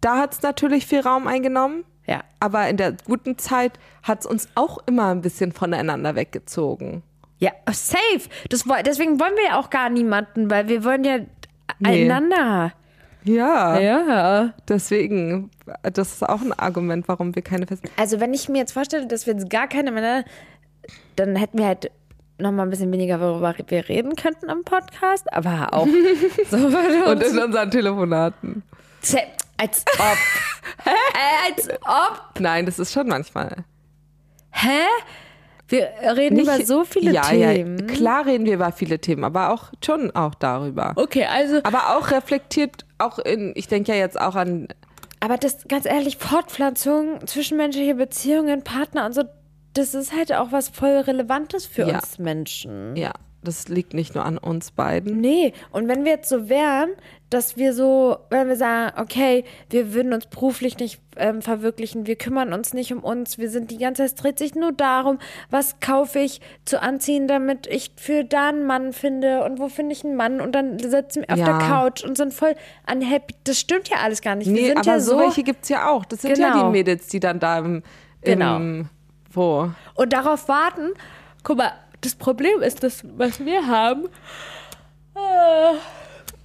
Speaker 2: da hat es natürlich viel Raum eingenommen.
Speaker 1: Ja.
Speaker 2: Aber in der guten Zeit hat es uns auch immer ein bisschen voneinander weggezogen.
Speaker 1: Ja, safe. Das, deswegen wollen wir ja auch gar niemanden, weil wir wollen ja
Speaker 2: Nee.
Speaker 1: einander.
Speaker 2: Ja,
Speaker 1: Ja.
Speaker 2: deswegen, das ist auch ein Argument, warum wir keine festen.
Speaker 1: Also wenn ich mir jetzt vorstelle, dass wir jetzt gar keine Männer, dann hätten wir halt noch mal ein bisschen weniger, worüber wir reden könnten am Podcast, aber auch *laughs* so
Speaker 2: Und in unseren Telefonaten.
Speaker 1: Als ob. *laughs* Äh, als ob.
Speaker 2: Nein, das ist schon manchmal.
Speaker 1: Hä? Wir reden über so viele
Speaker 2: ja,
Speaker 1: Themen.
Speaker 2: Ja, klar reden wir über viele Themen, aber auch schon auch darüber.
Speaker 1: Okay, also,
Speaker 2: Aber auch reflektiert, auch in, ich denke ja jetzt auch an,
Speaker 1: aber das, ganz ehrlich, Fortpflanzung, zwischenmenschliche Beziehungen, Partner und so, das ist halt auch was voll Relevantes für
Speaker 2: Ja.
Speaker 1: uns Menschen.
Speaker 2: ja, das liegt nicht nur an uns beiden.
Speaker 1: Nee, und wenn wir jetzt so wären, dass wir so, wenn wir sagen, okay, wir würden uns beruflich nicht ähm, verwirklichen, wir kümmern uns nicht um uns, wir sind die ganze Zeit, es dreht sich nur darum, was kaufe ich zu anziehen, damit ich für da einen Mann finde und wo finde ich einen Mann und dann sitzen wir auf
Speaker 2: Ja.
Speaker 1: der Couch und sind voll unhappy. Das stimmt ja alles gar nicht. Wir
Speaker 2: Nee,
Speaker 1: sind
Speaker 2: aber
Speaker 1: ja
Speaker 2: so
Speaker 1: so.
Speaker 2: welche gibt es ja auch. Das sind ja
Speaker 1: Genau.
Speaker 2: die Mädels, die dann da im,
Speaker 1: Genau.
Speaker 2: im wo?
Speaker 1: und darauf warten. Guck mal, das Problem ist, das, was wir haben. Äh,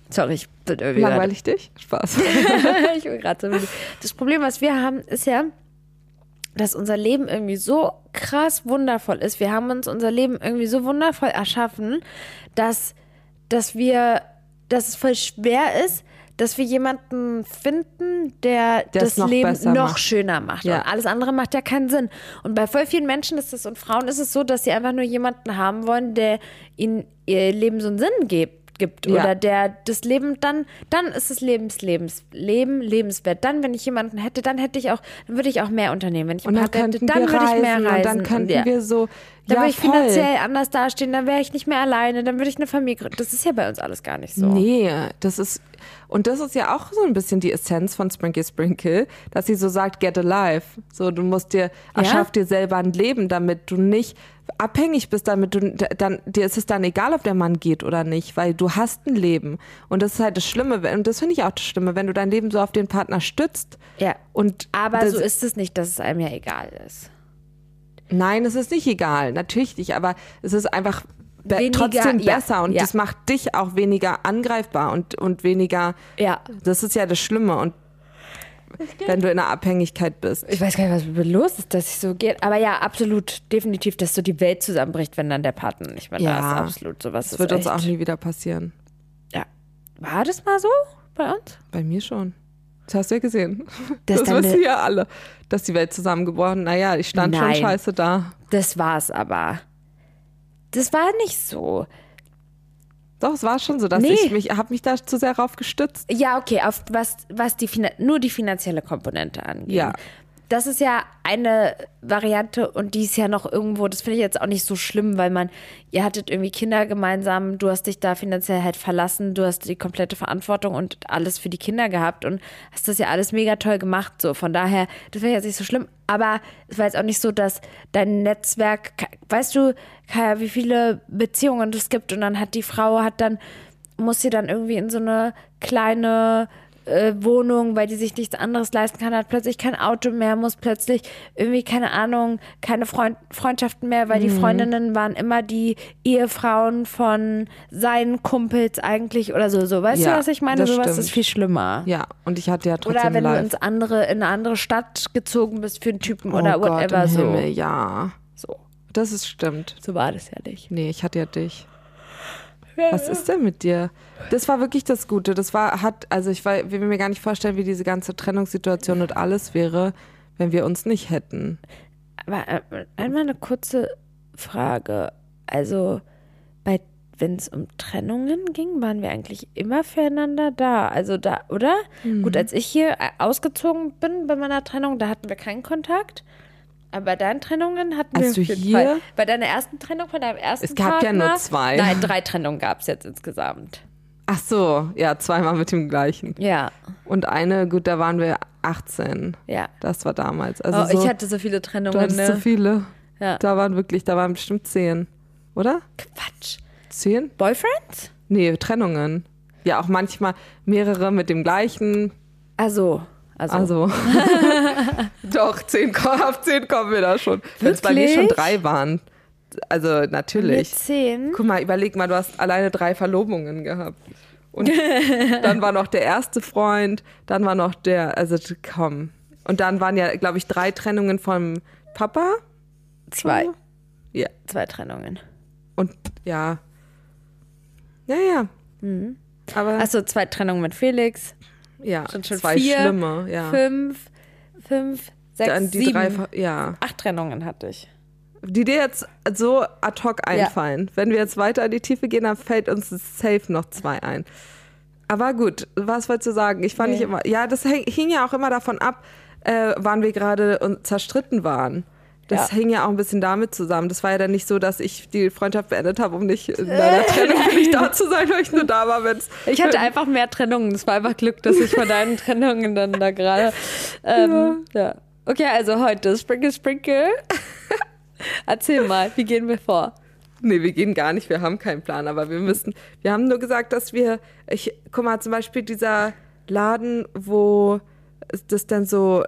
Speaker 1: Sorry, ich
Speaker 2: Langweilig dich? Spaß. *laughs*
Speaker 1: ich bin gerade so. Das Problem, was wir haben, ist ja, dass unser Leben irgendwie so krass wundervoll ist. Wir haben uns unser Leben irgendwie so wundervoll erschaffen, dass, dass wir, dass es voll schwer ist, dass wir jemanden finden, der
Speaker 2: Der es
Speaker 1: das
Speaker 2: noch
Speaker 1: Leben noch
Speaker 2: macht.
Speaker 1: schöner macht.
Speaker 2: Ja.
Speaker 1: Und alles andere macht ja keinen Sinn. Und bei voll vielen Menschen ist es und Frauen ist es so, dass sie einfach nur jemanden haben wollen, der ihnen ihr Leben so einen Sinn gibt gibt
Speaker 2: Ja.
Speaker 1: oder der das Leben dann dann ist es Lebens Lebens Leben lebenswert dann wenn ich jemanden hätte dann hätte ich auch dann würde ich auch mehr unternehmen wenn ich
Speaker 2: Und dann
Speaker 1: hätte dann würde ich mehr reisen
Speaker 2: und dann könnten
Speaker 1: ja.
Speaker 2: wir so,
Speaker 1: dann
Speaker 2: ja
Speaker 1: würde ich
Speaker 2: voll.
Speaker 1: finanziell anders dastehen dann wäre ich nicht mehr alleine dann würde ich eine Familie gründen das ist ja bei uns alles gar nicht so
Speaker 2: Nee, das ist, und das ist ja auch so ein bisschen die Essenz von Sprinkle Sprinkle, dass sie so sagt, get alive. So, du musst dir, erschaff dir selber ein Leben, damit du nicht abhängig bist, damit du, dann, dir ist es dann egal, ob der Mann geht oder nicht, weil du hast ein Leben. Und das ist halt das Schlimme, und das finde ich auch das Schlimme, wenn du dein Leben so auf den Partner stützt.
Speaker 1: ja
Speaker 2: Und
Speaker 1: aber so ist es nicht dass es einem ja egal ist
Speaker 2: Nein, es ist nicht egal, natürlich nicht, aber es ist einfach be trotzdem
Speaker 1: ja,
Speaker 2: besser und
Speaker 1: ja.
Speaker 2: das macht dich auch weniger angreifbar und, und weniger,
Speaker 1: ja
Speaker 2: das ist ja das Schlimme und wenn du in einer Abhängigkeit bist.
Speaker 1: ich weiß gar nicht was mit mir los ist dass ich so geht aber ja absolut definitiv dass so die Welt zusammenbricht wenn dann der Partner nicht mehr da
Speaker 2: Ja.
Speaker 1: ist absolut sowas
Speaker 2: Das wird uns
Speaker 1: echt,
Speaker 2: auch nie wieder passieren.
Speaker 1: ja war das mal so bei uns
Speaker 2: Bei mir schon. Das hast du ja gesehen.
Speaker 1: Das
Speaker 2: Das, wissen ja alle, dass die Welt zusammengebrochen. Naja, ich stand
Speaker 1: Nein.
Speaker 2: schon scheiße da.
Speaker 1: Das war's aber. Das war nicht so.
Speaker 2: Doch, es war schon so, dass
Speaker 1: Nee.
Speaker 2: ich mich, habe mich da zu sehr rauf gestützt.
Speaker 1: Ja, okay, auf was, was die Finan- nur die finanzielle Komponente angeht.
Speaker 2: Ja.
Speaker 1: Das ist ja eine Variante und die ist ja noch irgendwo, das finde ich jetzt auch nicht so schlimm, weil man, ihr hattet irgendwie Kinder gemeinsam, du hast dich da finanziell halt verlassen, du hast die komplette Verantwortung und alles für die Kinder gehabt und hast das ja alles mega toll gemacht. So, von daher, das finde ich jetzt nicht so schlimm. Aber es war jetzt auch nicht so, dass dein Netzwerk, weißt du, Kaya, wie viele Beziehungen es gibt und dann hat die Frau, hat dann, muss sie dann irgendwie in so eine kleine äh, Wohnung, weil die sich nichts anderes leisten kann, hat plötzlich kein Auto mehr, muss plötzlich irgendwie, keine Ahnung, keine Freund Freundschaften mehr, weil die
Speaker 2: Mhm.
Speaker 1: Freundinnen waren immer die Ehefrauen von seinen Kumpels eigentlich oder so. so. Weißt
Speaker 2: Ja,
Speaker 1: du, was ich meine? Sowas
Speaker 2: stimmt.
Speaker 1: ist viel schlimmer.
Speaker 2: Ja, und ich hatte ja trotzdem
Speaker 1: Oder wenn
Speaker 2: live.
Speaker 1: du ins andere, in eine andere Stadt gezogen bist für einen Typen
Speaker 2: oh
Speaker 1: oder
Speaker 2: Gott,
Speaker 1: whatever
Speaker 2: im
Speaker 1: so.
Speaker 2: Himmel, ja.
Speaker 1: so.
Speaker 2: Das ist stimmt.
Speaker 1: So war das ja nicht.
Speaker 2: Nee, ich hatte ja dich. Was ist denn mit dir? Das war wirklich das Gute. Das war, hat, also ich war, will mir gar nicht vorstellen, wie diese ganze Trennungssituation und alles wäre, wenn wir uns nicht hätten.
Speaker 1: Aber äh, einmal eine kurze Frage. Also, bei, wenn es um Trennungen ging, waren wir eigentlich immer füreinander da. Also da, oder?
Speaker 2: Mhm.
Speaker 1: Gut, als ich hier äh, ausgezogen bin bei meiner Trennung, da hatten wir keinen Kontakt. Aber bei deinen Trennungen hatten wir
Speaker 2: Als du
Speaker 1: auf jeden
Speaker 2: hier-
Speaker 1: Fall. Bei deiner ersten Trennung von deinem ersten
Speaker 2: Es gab ja
Speaker 1: Partner,
Speaker 2: nur zwei.
Speaker 1: Nein, drei Trennungen gab es jetzt insgesamt.
Speaker 2: Ach so, ja, zweimal mit dem gleichen.
Speaker 1: Ja,
Speaker 2: Und eine, gut, da waren wir 18.
Speaker 1: ja.
Speaker 2: Das war damals. Also
Speaker 1: Oh,
Speaker 2: so,
Speaker 1: ich hatte so viele
Speaker 2: du
Speaker 1: Trennungen.
Speaker 2: hattest
Speaker 1: Ne?
Speaker 2: so viele.
Speaker 1: Ja.
Speaker 2: Da waren wirklich, da waren bestimmt zehn. Oder?
Speaker 1: Quatsch.
Speaker 2: Zehn?
Speaker 1: Boyfriends?
Speaker 2: Nee, Trennungen. Ja, auch manchmal mehrere mit dem gleichen.
Speaker 1: Also, also.
Speaker 2: Also. *laughs* Doch, zehn, auf zehn kommen wir da schon. Wenn es bei mir schon drei waren. Also
Speaker 1: mit
Speaker 2: natürlich.
Speaker 1: zehn.
Speaker 2: Guck mal, überleg mal, du hast alleine drei Verlobungen gehabt. Und *laughs* dann war noch der erste Freund, dann war noch der, also komm. Und dann waren ja, glaube ich, drei Trennungen vom Papa.
Speaker 1: Zwei.
Speaker 2: Ja.
Speaker 1: Zwei Trennungen.
Speaker 2: Und ja. Ja, ja.
Speaker 1: Mhm.
Speaker 2: Aber
Speaker 1: Achso, zwei Trennungen mit Felix.
Speaker 2: Ja,
Speaker 1: Sind schon
Speaker 2: zwei
Speaker 1: vier,
Speaker 2: schlimme, ja.
Speaker 1: Fünf, fünf, sechs,
Speaker 2: dann die
Speaker 1: sieben.
Speaker 2: drei, ja.
Speaker 1: Acht Trennungen hatte ich.
Speaker 2: Die dir jetzt so ad hoc einfallen. Wenn wir jetzt weiter in die Tiefe gehen, dann fällt uns safe noch zwei ein. Aber gut, was wolltest du sagen? Ich fand
Speaker 1: Nee.
Speaker 2: nicht immer, ja, das hing, ja auch immer davon ab, äh, wann wir gerade und zerstritten waren. Das
Speaker 1: Ja.
Speaker 2: hing ja auch ein bisschen damit zusammen. Das war ja dann nicht so, dass ich die Freundschaft beendet habe, um nicht in deiner *laughs* Trennung für dich da zu sein, weil ich nur da war, wenn es.
Speaker 1: Ich hatte *laughs* einfach mehr Trennungen. Es war einfach Glück, dass ich von deinen Trennungen dann da gerade. *laughs* Ähm, ja. Okay, also heute Sprinkle Sprinkle. Erzähl mal, wie gehen wir vor?
Speaker 2: Nee, wir gehen gar nicht, wir haben keinen Plan, aber wir müssen, wir haben nur gesagt, dass wir, ich, guck mal, zum Beispiel dieser Laden, wo das dann so,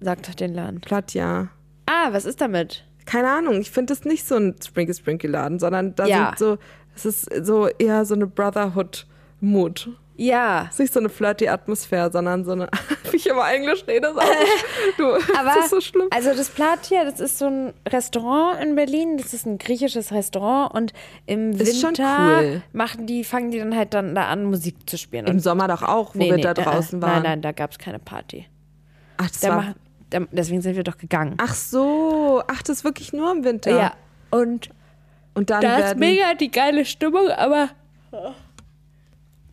Speaker 1: Sagt doch den Laden.
Speaker 2: Platja,
Speaker 1: Ah, was ist damit?
Speaker 2: keine Ahnung, ich finde das nicht so ein Sprinkle Sprinkle Laden, sondern da
Speaker 1: Ja.
Speaker 2: sind so, es ist so eher so eine Brotherhood-Mut.
Speaker 1: Ja.
Speaker 2: Es ist nicht so eine flirty Atmosphäre, sondern so eine, *laughs* wie ich immer Englisch rede, *laughs* ist auch nicht, du,
Speaker 1: Aber
Speaker 2: das ist so schlimm.
Speaker 1: also das Platia, das ist so ein Restaurant in Berlin. Das ist ein griechisches Restaurant und im
Speaker 2: Ist
Speaker 1: Winter
Speaker 2: cool.
Speaker 1: machen die, fangen die dann halt dann da an, Musik zu spielen.
Speaker 2: Im Sommer doch auch, wo wir da
Speaker 1: äh,
Speaker 2: draußen
Speaker 1: äh,
Speaker 2: waren.
Speaker 1: Nein, nein, da gab es keine Party.
Speaker 2: Ach, das
Speaker 1: Da
Speaker 2: war,
Speaker 1: machen, deswegen sind wir doch gegangen.
Speaker 2: ach so, ach, das ist wirklich nur im Winter.
Speaker 1: ja. Und
Speaker 2: Und dann
Speaker 1: da ist mega die geile Stimmung, aber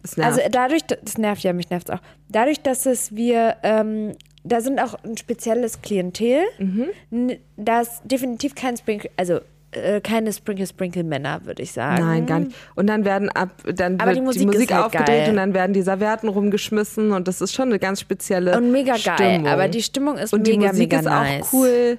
Speaker 2: das nervt.
Speaker 1: also dadurch, das nervt ja, mich nervt auch. Dadurch, dass es wir, ähm, da sind auch ein spezielles Klientel.
Speaker 2: Mhm.
Speaker 1: N- Da ist definitiv kein Sprinkle, also äh, keine Sprinkle Sprinkle Männer, würde ich sagen.
Speaker 2: Nein, gar nicht. Und dann werden ab, dann
Speaker 1: Aber
Speaker 2: wird
Speaker 1: die
Speaker 2: die
Speaker 1: Musik
Speaker 2: Musik,
Speaker 1: ist halt
Speaker 2: aufgedreht
Speaker 1: geil.
Speaker 2: und dann werden die Servietten rumgeschmissen und das ist schon eine ganz spezielle
Speaker 1: Und mega geil.
Speaker 2: Stimmung.
Speaker 1: Aber die Stimmung ist
Speaker 2: und
Speaker 1: mega,
Speaker 2: die Musik
Speaker 1: mega
Speaker 2: ist
Speaker 1: nice.
Speaker 2: auch cool.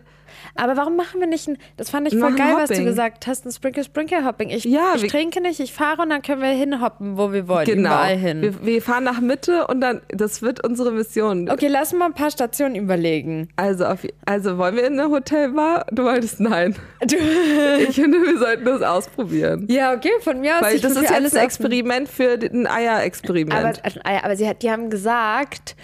Speaker 1: Aber warum machen wir nicht ein, das fand ich voll
Speaker 2: machen
Speaker 1: geil, was du gesagt hast, ein Sprinkle Sprinkle Hopping. Ich,
Speaker 2: Ja,
Speaker 1: ich trinke nicht, ich fahre und dann können wir hinhoppen, wo wir wollen.
Speaker 2: Genau.
Speaker 1: Überall hin.
Speaker 2: Wir, wir fahren nach Mitte und dann, das wird unsere Mission.
Speaker 1: okay, lass mal ein paar Stationen überlegen.
Speaker 2: Also, auf, also wollen wir in eine Hotelbar? Du wolltest nein.
Speaker 1: Du, *laughs*
Speaker 2: Ich finde, wir sollten das ausprobieren.
Speaker 1: ja, okay, von mir aus.
Speaker 2: Weil das ist jetzt
Speaker 1: alles
Speaker 2: ein. Experiment für ein Eier-Experiment.
Speaker 1: Aber, ja, aber sie hat, die haben gesagt,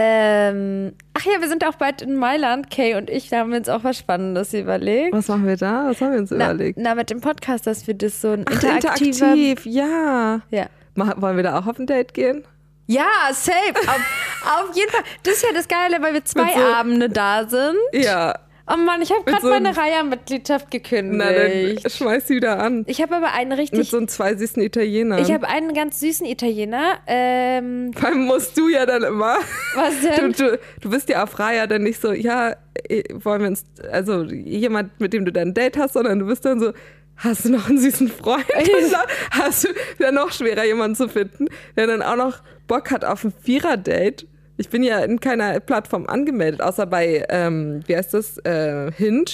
Speaker 1: ähm, ach ja, wir sind auch bald in Mailand, Kay und ich, da haben wir uns auch was Spannendes überlegt.
Speaker 2: Was machen wir da? Was haben wir uns
Speaker 1: Na,
Speaker 2: überlegt?
Speaker 1: na, mit dem Podcast, dass wir das so ein
Speaker 2: Ach,
Speaker 1: interaktiver...
Speaker 2: interaktiv, ja.
Speaker 1: Ja.
Speaker 2: Mach, wollen wir da auch auf ein Date gehen?
Speaker 1: Ja, safe. Auf, *laughs* auf jeden Fall. Das ist ja das Geile, weil wir zwei
Speaker 2: so-
Speaker 1: Abende da sind.
Speaker 2: Ja.
Speaker 1: Oh Mann, ich habe gerade
Speaker 2: so
Speaker 1: meine Reiher-Mitgliedschaft gekündigt.
Speaker 2: Na, dann schmeiß sie wieder an.
Speaker 1: ich habe aber einen
Speaker 2: Mit
Speaker 1: richtig.
Speaker 2: so einem zwei süßen Italienern.
Speaker 1: Ich habe einen ganz süßen Italiener. Ähm,
Speaker 2: Vor allem musst du ja dann immer.
Speaker 1: was
Speaker 2: Du,
Speaker 1: denn?
Speaker 2: du, du bist ja auf Reihe dann nicht so, ja, eh, wollen wir uns, also jemand, mit dem du dann ein Date hast, sondern du bist dann so, hast du noch einen süßen Freund? *laughs* Hast du ja noch schwerer, jemanden zu finden, der dann auch noch Bock hat auf ein Vierer-Date. Ich bin ja in keiner Plattform angemeldet, außer bei, ähm, wie heißt das, äh, Hinge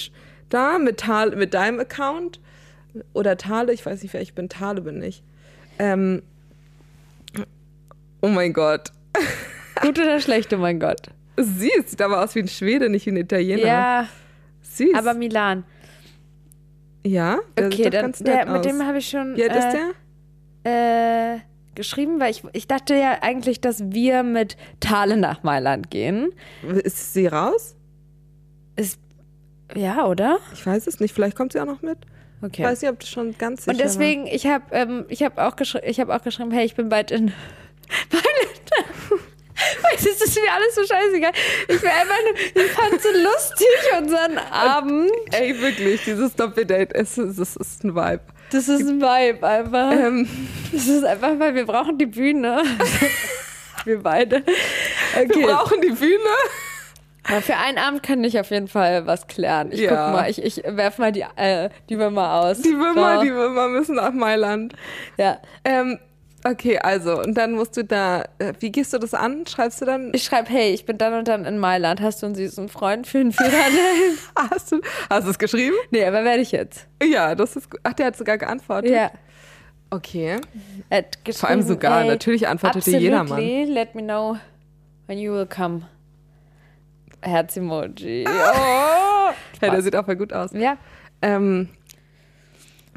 Speaker 2: da mit, Tal, mit deinem Account. Oder Tale, ich weiß nicht, wer ich bin. Tale bin ich. Ähm, oh mein Gott. *laughs*
Speaker 1: Gut oder schlecht, oh mein Gott.
Speaker 2: Sie sieht aber aus wie ein Schwede, nicht wie ein Italiener.
Speaker 1: Ja,
Speaker 2: Süß.
Speaker 1: aber Milan.
Speaker 2: ja, der
Speaker 1: Okay,
Speaker 2: sieht doch
Speaker 1: dann,
Speaker 2: ganz nett
Speaker 1: der, mit
Speaker 2: aus.
Speaker 1: dem habe ich schon
Speaker 2: Wie alt ist
Speaker 1: äh,
Speaker 2: der?
Speaker 1: äh, geschrieben, weil ich, ich dachte ja eigentlich, dass wir mit Thale nach Mailand gehen.
Speaker 2: Ist sie raus?
Speaker 1: Ist, ja, oder?
Speaker 2: Ich weiß es nicht. Vielleicht kommt sie auch noch mit.
Speaker 1: Okay.
Speaker 2: Ich weiß nicht, ob das schon ganz sicher
Speaker 1: Und deswegen, ich habe ähm, ich hab auch, geschri ich hab auch geschrieben, hey, ich bin bald in *laughs* Mailand. Weil das ist mir alles so scheißegal. Ich will einfach nur, ich fand so lustig unseren Abend.
Speaker 2: war. Ey, wirklich, dieses Doppeldate, es ist, es ist ein Vibe.
Speaker 1: Das ist ein Vibe einfach.
Speaker 2: Ähm,
Speaker 1: Das ist einfach, weil wir brauchen die Bühne. *laughs* wir beide.
Speaker 2: Wir
Speaker 1: Okay.
Speaker 2: brauchen die Bühne.
Speaker 1: Aber für einen Abend kann ich auf jeden Fall was klären. Ich
Speaker 2: Ja.
Speaker 1: guck mal, ich, ich werf mal die, äh, die Würmer aus.
Speaker 2: Die Würmer,
Speaker 1: So.
Speaker 2: die Würmer müssen nach Mailand.
Speaker 1: Ja.
Speaker 2: Ähm, okay, also, und dann musst du da, äh, wie gehst du das an? Schreibst du dann,
Speaker 1: Ich schreibe, hey, ich bin dann und dann in Mailand. Hast du einen süßen Freund für einen Führerschein? *laughs*
Speaker 2: hast du, hast du es geschrieben?
Speaker 1: nee, aber werde ich jetzt.
Speaker 2: Ja, das ist gut. Ach, der hat sogar geantwortet.
Speaker 1: Ja.
Speaker 2: Okay. Vor allem sogar,
Speaker 1: hey,
Speaker 2: natürlich antwortete jedermann.
Speaker 1: let me know when you will come. Herz-Emoji. Oh.
Speaker 2: Hey, der sieht auch voll gut aus.
Speaker 1: Ja.
Speaker 2: Ähm,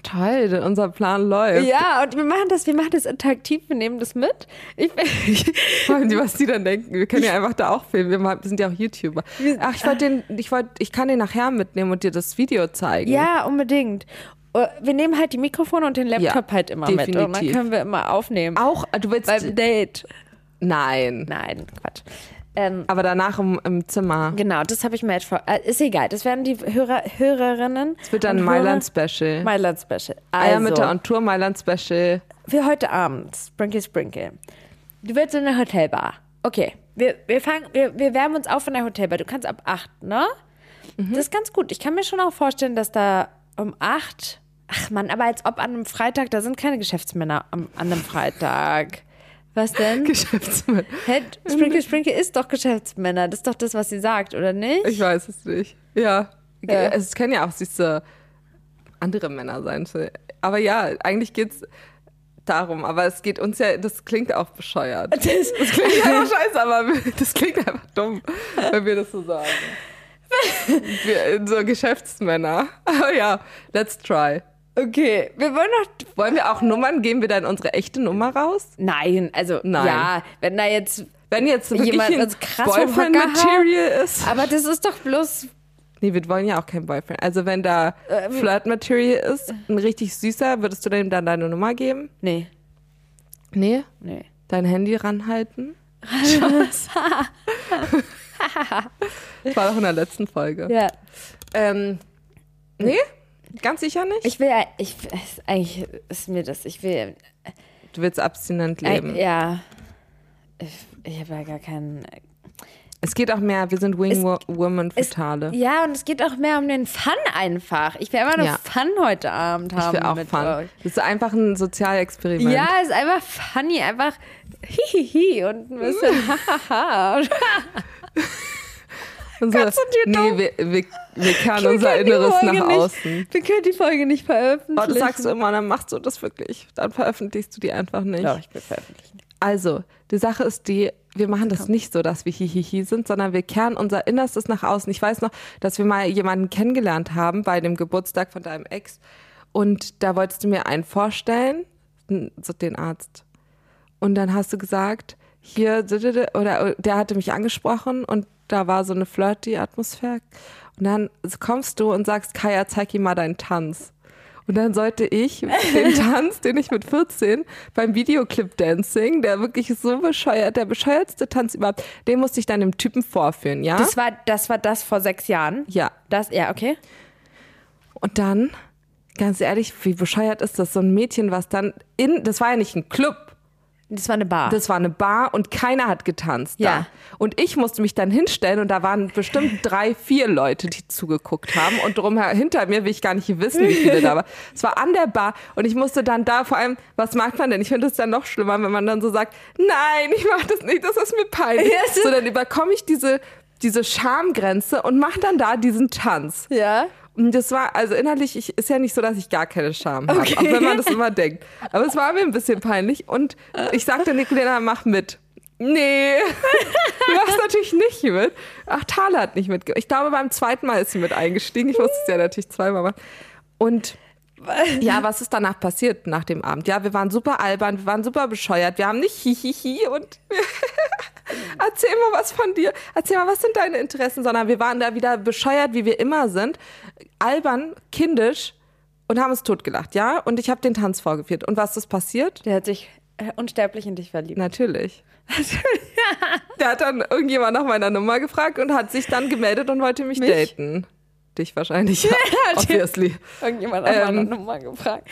Speaker 2: toll, unser Plan läuft.
Speaker 1: ja, und wir machen das, wir machen das interaktiv, wir nehmen das mit. Ich, *laughs*
Speaker 2: allem, die- was die dann denken. Wir können ja einfach da auch filmen. Wir sind ja auch YouTuber. Ach, ich wollte den, ich wollte, ich kann den nachher mitnehmen und dir das Video zeigen.
Speaker 1: ja, unbedingt. Oh, Wir nehmen halt die Mikrofone und den Laptop
Speaker 2: Ja,
Speaker 1: halt immer mit. Und dann
Speaker 2: definitiv.
Speaker 1: können wir immer aufnehmen.
Speaker 2: Auch, du willst,
Speaker 1: Beim Date.
Speaker 2: nein.
Speaker 1: Nein, Quatsch. Ähm,
Speaker 2: Aber danach im, im Zimmer.
Speaker 1: genau, das habe ich mir jetzt vor. Äh, ist egal, das werden die Hörer, Hörerinnen.
Speaker 2: Es wird dann
Speaker 1: und
Speaker 2: Mailand
Speaker 1: Hörer-
Speaker 2: Special.
Speaker 1: Mailand Special. Also,
Speaker 2: Eiermitte on Tour Mailand Special.
Speaker 1: für heute Abend, Sprinkle Sprinkle. Du willst in eine Hotelbar. Okay, wir, wir, fangen, wir, wir wärmen uns auf in der Hotelbar. Du kannst ab 8, ne?
Speaker 2: Mhm.
Speaker 1: Das ist ganz gut. Ich kann mir schon auch vorstellen, dass da um 8. Ach man, aber als ob an einem Freitag, da sind keine Geschäftsmänner am, an einem Freitag. Was denn? *laughs*
Speaker 2: Geschäftsmann.
Speaker 1: Hä, Sprinkle Sprinkle ist doch Geschäftsmänner. Das ist doch das, was sie sagt, oder nicht?
Speaker 2: Ich weiß es nicht. Ja.
Speaker 1: Ja.
Speaker 2: Es können ja auch süße andere Männer sein. Aber ja, eigentlich geht's darum. Aber es geht uns ja, das klingt auch bescheuert. *laughs*
Speaker 1: Das,
Speaker 2: Das klingt einfach scheiße, aber das klingt einfach dumm, wenn wir das so sagen. *laughs* Wir, so Geschäftsmänner. Aber ja, let's try.
Speaker 1: Okay, wir wollen doch.
Speaker 2: Wollen wir auch Nummern? Geben wir dann unsere echte Nummer raus?
Speaker 1: Nein, also
Speaker 2: Nein.
Speaker 1: ja, wenn da jetzt.
Speaker 2: Wenn jetzt
Speaker 1: Jemand
Speaker 2: ein
Speaker 1: krass vom Hocker
Speaker 2: Boyfriend-Material ist.
Speaker 1: Aber das ist doch bloß.
Speaker 2: Nee, wir wollen ja auch kein Boyfriend. Also wenn da
Speaker 1: Äh,
Speaker 2: Flirt-Material ist, ein richtig süßer, würdest du dem dann deine Nummer geben?
Speaker 1: Nee,
Speaker 2: Nee.
Speaker 1: nee.
Speaker 2: Dein Handy ranhalten? Das *laughs* war doch in der letzten Folge.
Speaker 1: Ja.
Speaker 2: Ähm, nee? Ganz sicher nicht?
Speaker 1: Ich will ja. Ich, es- eigentlich ist mir das. Ich will.
Speaker 2: du willst abstinent
Speaker 1: Äh,
Speaker 2: leben.
Speaker 1: ja. Ich, ich habe ja gar keinen.
Speaker 2: Es geht auch mehr, wir sind Wing Wo- Woman
Speaker 1: Es-
Speaker 2: Fatale.
Speaker 1: Ja, und es geht auch mehr um den Fun einfach. Ich will einfach nur
Speaker 2: Ja.
Speaker 1: Fun heute Abend haben.
Speaker 2: Ich will auch
Speaker 1: mit
Speaker 2: Fun.
Speaker 1: euch.
Speaker 2: Das ist einfach ein Sozialexperiment.
Speaker 1: Ja, ist einfach funny, einfach hihihi und ein bisschen *laughs* hahaha. *laughs*
Speaker 2: Unser,
Speaker 1: Konzentriert
Speaker 2: nee,
Speaker 1: doch.
Speaker 2: wir, wir, wir kehren unser Inneres
Speaker 1: Folge
Speaker 2: nach
Speaker 1: nicht-
Speaker 2: außen.
Speaker 1: Wir können die Folge nicht veröffentlichen.
Speaker 2: Oh, das sagst du immer, dann machst du das wirklich. Dann veröffentlichst du die einfach nicht.
Speaker 1: Doch, ich will veröffentlichen.
Speaker 2: Also, die Sache ist die, wir machen das nicht so, dass wir hihihi sind, sondern wir kehren unser Innerstes nach außen. Ich weiß noch, dass wir mal jemanden kennengelernt haben bei dem Geburtstag von deinem Ex und da wolltest du mir einen vorstellen, den Arzt. Und dann hast du gesagt, hier, oder der hatte mich angesprochen und da war so eine flirty Atmosphäre. Und dann kommst du und sagst, Kaya, zeig ihm mal deinen Tanz. Und dann sollte ich den *laughs* Tanz, den ich mit 14 beim Videoclip-Dancing, der wirklich so bescheuert, der bescheuertste Tanz überhaupt, den musste ich dann dem Typen vorführen, ja?
Speaker 1: Das war, das war das vor sechs Jahren?
Speaker 2: ja.
Speaker 1: Das, ja, okay.
Speaker 2: Und dann, ganz ehrlich, wie bescheuert ist das? So ein Mädchen, was dann in, das war ja nicht ein Club,
Speaker 1: Das war eine Bar.
Speaker 2: das war eine Bar und keiner hat getanzt
Speaker 1: Ja.
Speaker 2: da. Und ich musste mich dann hinstellen und da waren bestimmt *laughs* drei, vier Leute, die zugeguckt haben. Und drum hinter mir will ich gar nicht wissen, wie viele da waren. Es war an der Bar und ich musste dann da vor allem, was macht man denn? Ich finde es dann noch schlimmer, wenn man dann so sagt, nein, ich mach das nicht, das ist mir peinlich. So, dann überkomme ich diese, diese Schamgrenze und mache dann da diesen Tanz.
Speaker 1: ja.
Speaker 2: Und das war, also innerlich, ich, ist ja nicht so, dass ich gar keine Scham habe,
Speaker 1: Okay.
Speaker 2: auch wenn man das immer denkt. Aber es war mir ein bisschen peinlich und ich sagte Nicolina, mach mit. Nee, du warst natürlich nicht mit. Ach, Thala hat nicht mitgemacht. Ich glaube, beim zweiten Mal ist sie mit eingestiegen. Ich musste es ja natürlich zweimal machen. Und ja, was ist danach passiert nach dem Abend? Ja, wir waren super albern, wir waren super bescheuert, wir haben nicht hihihi und *laughs* erzähl mal was von dir, erzähl mal, was sind deine Interessen, sondern wir waren da wieder bescheuert, wie wir immer sind, albern, kindisch und haben uns totgelacht, ja? Und ich habe den Tanz vorgeführt. Und was ist passiert?
Speaker 1: Der hat sich äh, unsterblich in dich verliebt.
Speaker 2: Natürlich. *laughs* Der hat dann irgendjemand nach meiner Nummer gefragt und hat sich dann gemeldet und wollte mich,
Speaker 1: Mich?
Speaker 2: daten. Dich wahrscheinlich, *laughs* ja, obviously.
Speaker 1: Irgendjemand hat
Speaker 2: Ähm.
Speaker 1: meine Nummer gefragt.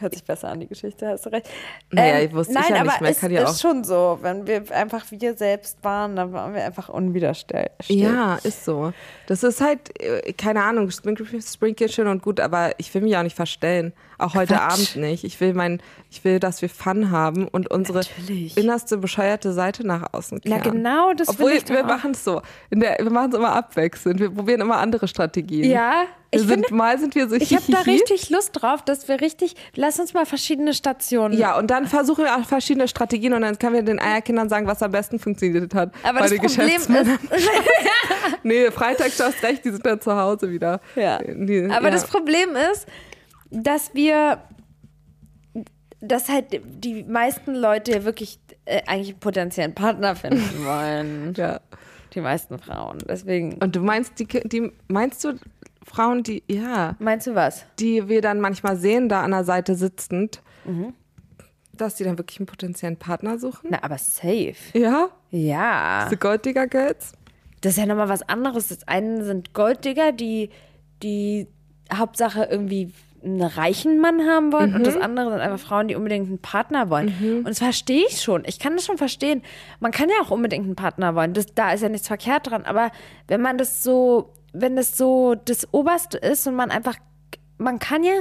Speaker 1: Hört sich besser an, die Geschichte, hast du recht.
Speaker 2: Naja, ich wusste ich
Speaker 1: nein,
Speaker 2: ja
Speaker 1: aber
Speaker 2: nicht mehr,
Speaker 1: es
Speaker 2: kann ja
Speaker 1: ist schon so, wenn wir einfach wir selbst waren, dann waren wir einfach unwiderstehlich.
Speaker 2: Ja, ist so. Das ist halt, äh, keine Ahnung, Sprinkle schön und gut, aber ich will mich auch nicht verstellen. Auch heute
Speaker 1: Quatsch.
Speaker 2: Abend nicht. Ich will mein, ich will, dass wir Fun haben und unsere
Speaker 1: Natürlich.
Speaker 2: innerste bescheuerte Seite nach außen
Speaker 1: Na
Speaker 2: kehren.
Speaker 1: genau, das
Speaker 2: Obwohl,
Speaker 1: will ich
Speaker 2: wir
Speaker 1: doch auch.
Speaker 2: machen es so. Der, wir machen es immer abwechselnd. Wir probieren immer andere Strategien.
Speaker 1: Ja,
Speaker 2: Wir
Speaker 1: ich
Speaker 2: sind,
Speaker 1: finde,
Speaker 2: mal sind wir so
Speaker 1: ich habe da richtig Lust drauf, dass wir richtig, lass uns mal verschiedene Stationen.
Speaker 2: Ja, und dann versuchen wir auch verschiedene Strategien und dann können wir den Eierkindern sagen, was am besten funktioniert hat.
Speaker 1: aber das Problem ist, *laughs* *laughs*
Speaker 2: Nee, freitags du hast recht, die sind dann zu Hause wieder.
Speaker 1: Ja.
Speaker 2: Die,
Speaker 1: Aber
Speaker 2: ja.
Speaker 1: das Problem ist, dass wir, dass halt die meisten Leute wirklich äh, eigentlich einen potenziellen Partner finden wollen.
Speaker 2: Ja.
Speaker 1: Die meisten Frauen. Deswegen.
Speaker 2: Und du meinst, die, die meinst du Frauen, die, ja,
Speaker 1: Meinst du was?
Speaker 2: die wir dann manchmal sehen, da an der Seite sitzend,
Speaker 1: Mhm.
Speaker 2: dass die dann wirklich einen potenziellen Partner suchen?
Speaker 1: Na, aber safe.
Speaker 2: Ja?
Speaker 1: Ja.
Speaker 2: Diese Golddigger Girls?
Speaker 1: Das ist ja nochmal was anderes. Das eine sind Golddigger, die die Hauptsache irgendwie einen reichen Mann haben wollen und das andere sind einfach Frauen, die unbedingt einen Partner wollen. Und das verstehe ich schon. Ich kann das schon verstehen. Man kann ja auch unbedingt einen Partner wollen. Das, da ist ja nichts verkehrt dran. Aber wenn man das so, wenn das so das Oberste ist und man einfach, man kann ja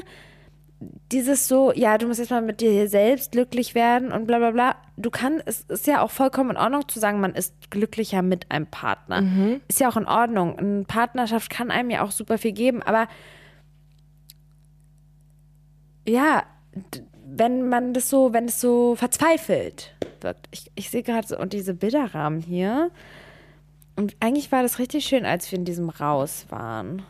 Speaker 1: dieses so, ja, du musst jetzt mal mit dir selbst glücklich werden und bla bla bla. Du kannst, es ist ja auch vollkommen in Ordnung zu sagen, man ist glücklicher mit einem Partner. Ist ja auch in Ordnung. Eine Partnerschaft kann einem ja auch super viel geben, aber ja, wenn man das so, wenn es so verzweifelt wirkt. Ich, ich sehe gerade so, und diese Bilderrahmen hier. Und eigentlich war das richtig schön, als wir in diesem Raus waren.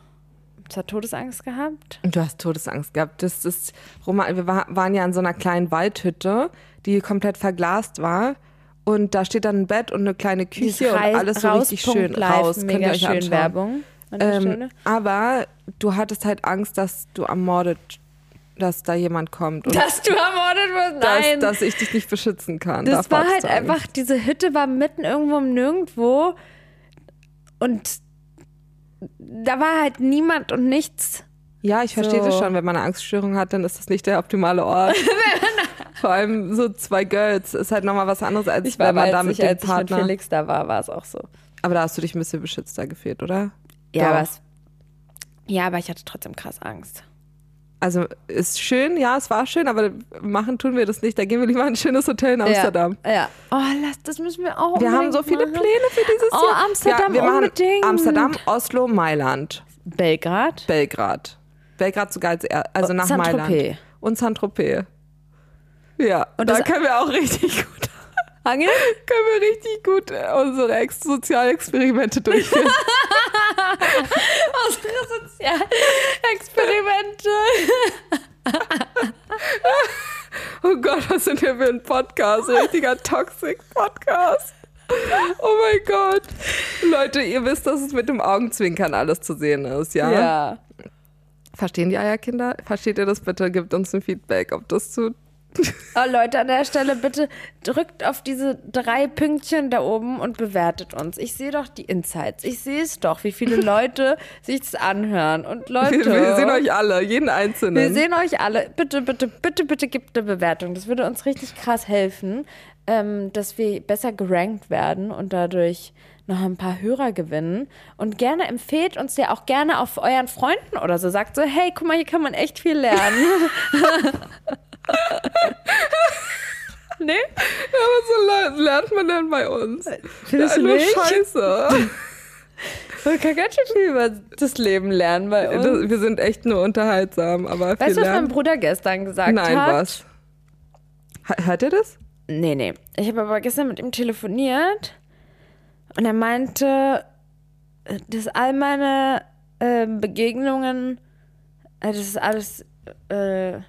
Speaker 1: Hast du Todesangst gehabt?
Speaker 2: Und du hast Todesangst gehabt. Das ist, Roman, wir war, waren ja in so einer kleinen Waldhütte, die komplett verglast war. Und da steht dann ein Bett und eine kleine Küche und alles so richtig schön
Speaker 1: Raus.live,
Speaker 2: raus. Könnt ihr
Speaker 1: Mega
Speaker 2: euch
Speaker 1: schön
Speaker 2: anschauen.
Speaker 1: Werbung
Speaker 2: Ähm, aber du hattest halt Angst, dass du ermordet, dass da jemand kommt.
Speaker 1: Dass du ermordet wirst? *laughs* Nein.
Speaker 2: dass, dass ich dich nicht beschützen kann.
Speaker 1: das
Speaker 2: Davor
Speaker 1: war halt einfach, diese Hütte war mitten irgendwo im Nirgendwo. Und da war halt niemand und nichts.
Speaker 2: Ja, ich verstehe
Speaker 1: So.
Speaker 2: das schon. Wenn man eine Angststörung hat, dann ist das nicht der optimale Ort. *laughs* Vor allem so zwei Girls ist halt nochmal was anderes, als
Speaker 1: Ich war
Speaker 2: wenn man da mit
Speaker 1: ich,
Speaker 2: dem
Speaker 1: als ich mit
Speaker 2: Partner.
Speaker 1: Felix da war, war es auch so.
Speaker 2: aber da hast du dich ein bisschen beschützter gefühlt, oder?
Speaker 1: Ja,
Speaker 2: Doch.
Speaker 1: aber es, ja, aber ich hatte trotzdem krass Angst.
Speaker 2: Also ist schön, ja, es war schön, aber machen tun wir das nicht. Da gehen wir lieber in ein schönes Hotel in Amsterdam.
Speaker 1: Ja. ja. Oh, lass, das müssen wir auch
Speaker 2: Wir haben so viele
Speaker 1: machen.
Speaker 2: Pläne für dieses
Speaker 1: Oh,
Speaker 2: Jahr.
Speaker 1: Amsterdam
Speaker 2: ja, wir machen
Speaker 1: unbedingt.
Speaker 2: Amsterdam, Oslo, Mailand,
Speaker 1: Belgrad.
Speaker 2: Belgrad. Belgrad sogar als er, also
Speaker 1: Und
Speaker 2: nach
Speaker 1: Saint-Tropez.
Speaker 2: Mailand. Und Saint-Tropez. Ja,
Speaker 1: Und
Speaker 2: da können wir auch richtig gut,
Speaker 1: Angel? *laughs*
Speaker 2: können wir richtig gut äh, unsere Ex Sozialexperimente durchführen. *laughs*
Speaker 1: Unsere Sozialexperimente.
Speaker 2: oh Gott, was sind wir für ein Podcast? Ein richtiger Toxic Podcast. Oh mein Gott. Leute, ihr wisst, dass es mit dem Augenzwinkern alles zu sehen ist, ja?
Speaker 1: Ja.
Speaker 2: Verstehen die Eierkinder? Versteht ihr das bitte? Gebt uns ein Feedback, ob das zu.
Speaker 1: Oh, Leute, an der Stelle bitte drückt auf diese drei Pünktchen da oben und bewertet uns. Ich sehe doch die Insights. Ich sehe es doch, wie viele *laughs* Leute sich das anhören. Und Leute.
Speaker 2: Wir, wir sehen euch alle, jeden Einzelnen.
Speaker 1: Wir sehen euch alle. Bitte, bitte, bitte, bitte gebt eine Bewertung. Das würde uns richtig krass helfen, ähm, dass wir besser gerankt werden und dadurch noch ein paar Hörer gewinnen. Und gerne empfehlt uns ja auch gerne auf euren Freunden oder so. Sagt so, hey, guck mal, hier kann man echt viel lernen. *laughs* *laughs* nee?
Speaker 2: Ja, was so le- lernt man denn bei uns?
Speaker 1: Findest
Speaker 2: ja,
Speaker 1: du
Speaker 2: nur
Speaker 1: nicht?
Speaker 2: Scheiße. *laughs*
Speaker 1: Man kann ganz schön viel über das Leben lernen bei uns.
Speaker 2: Das, wir sind echt nur unterhaltsam, aber
Speaker 1: weißt du, was mein
Speaker 2: lernen.
Speaker 1: Bruder gestern gesagt
Speaker 2: Nein,
Speaker 1: hat?
Speaker 2: was? Ha- Hört ihr das?
Speaker 1: nee, nee. Ich habe aber gestern mit ihm telefoniert und er meinte, dass all meine äh, Begegnungen, äh, das ist alles, äh,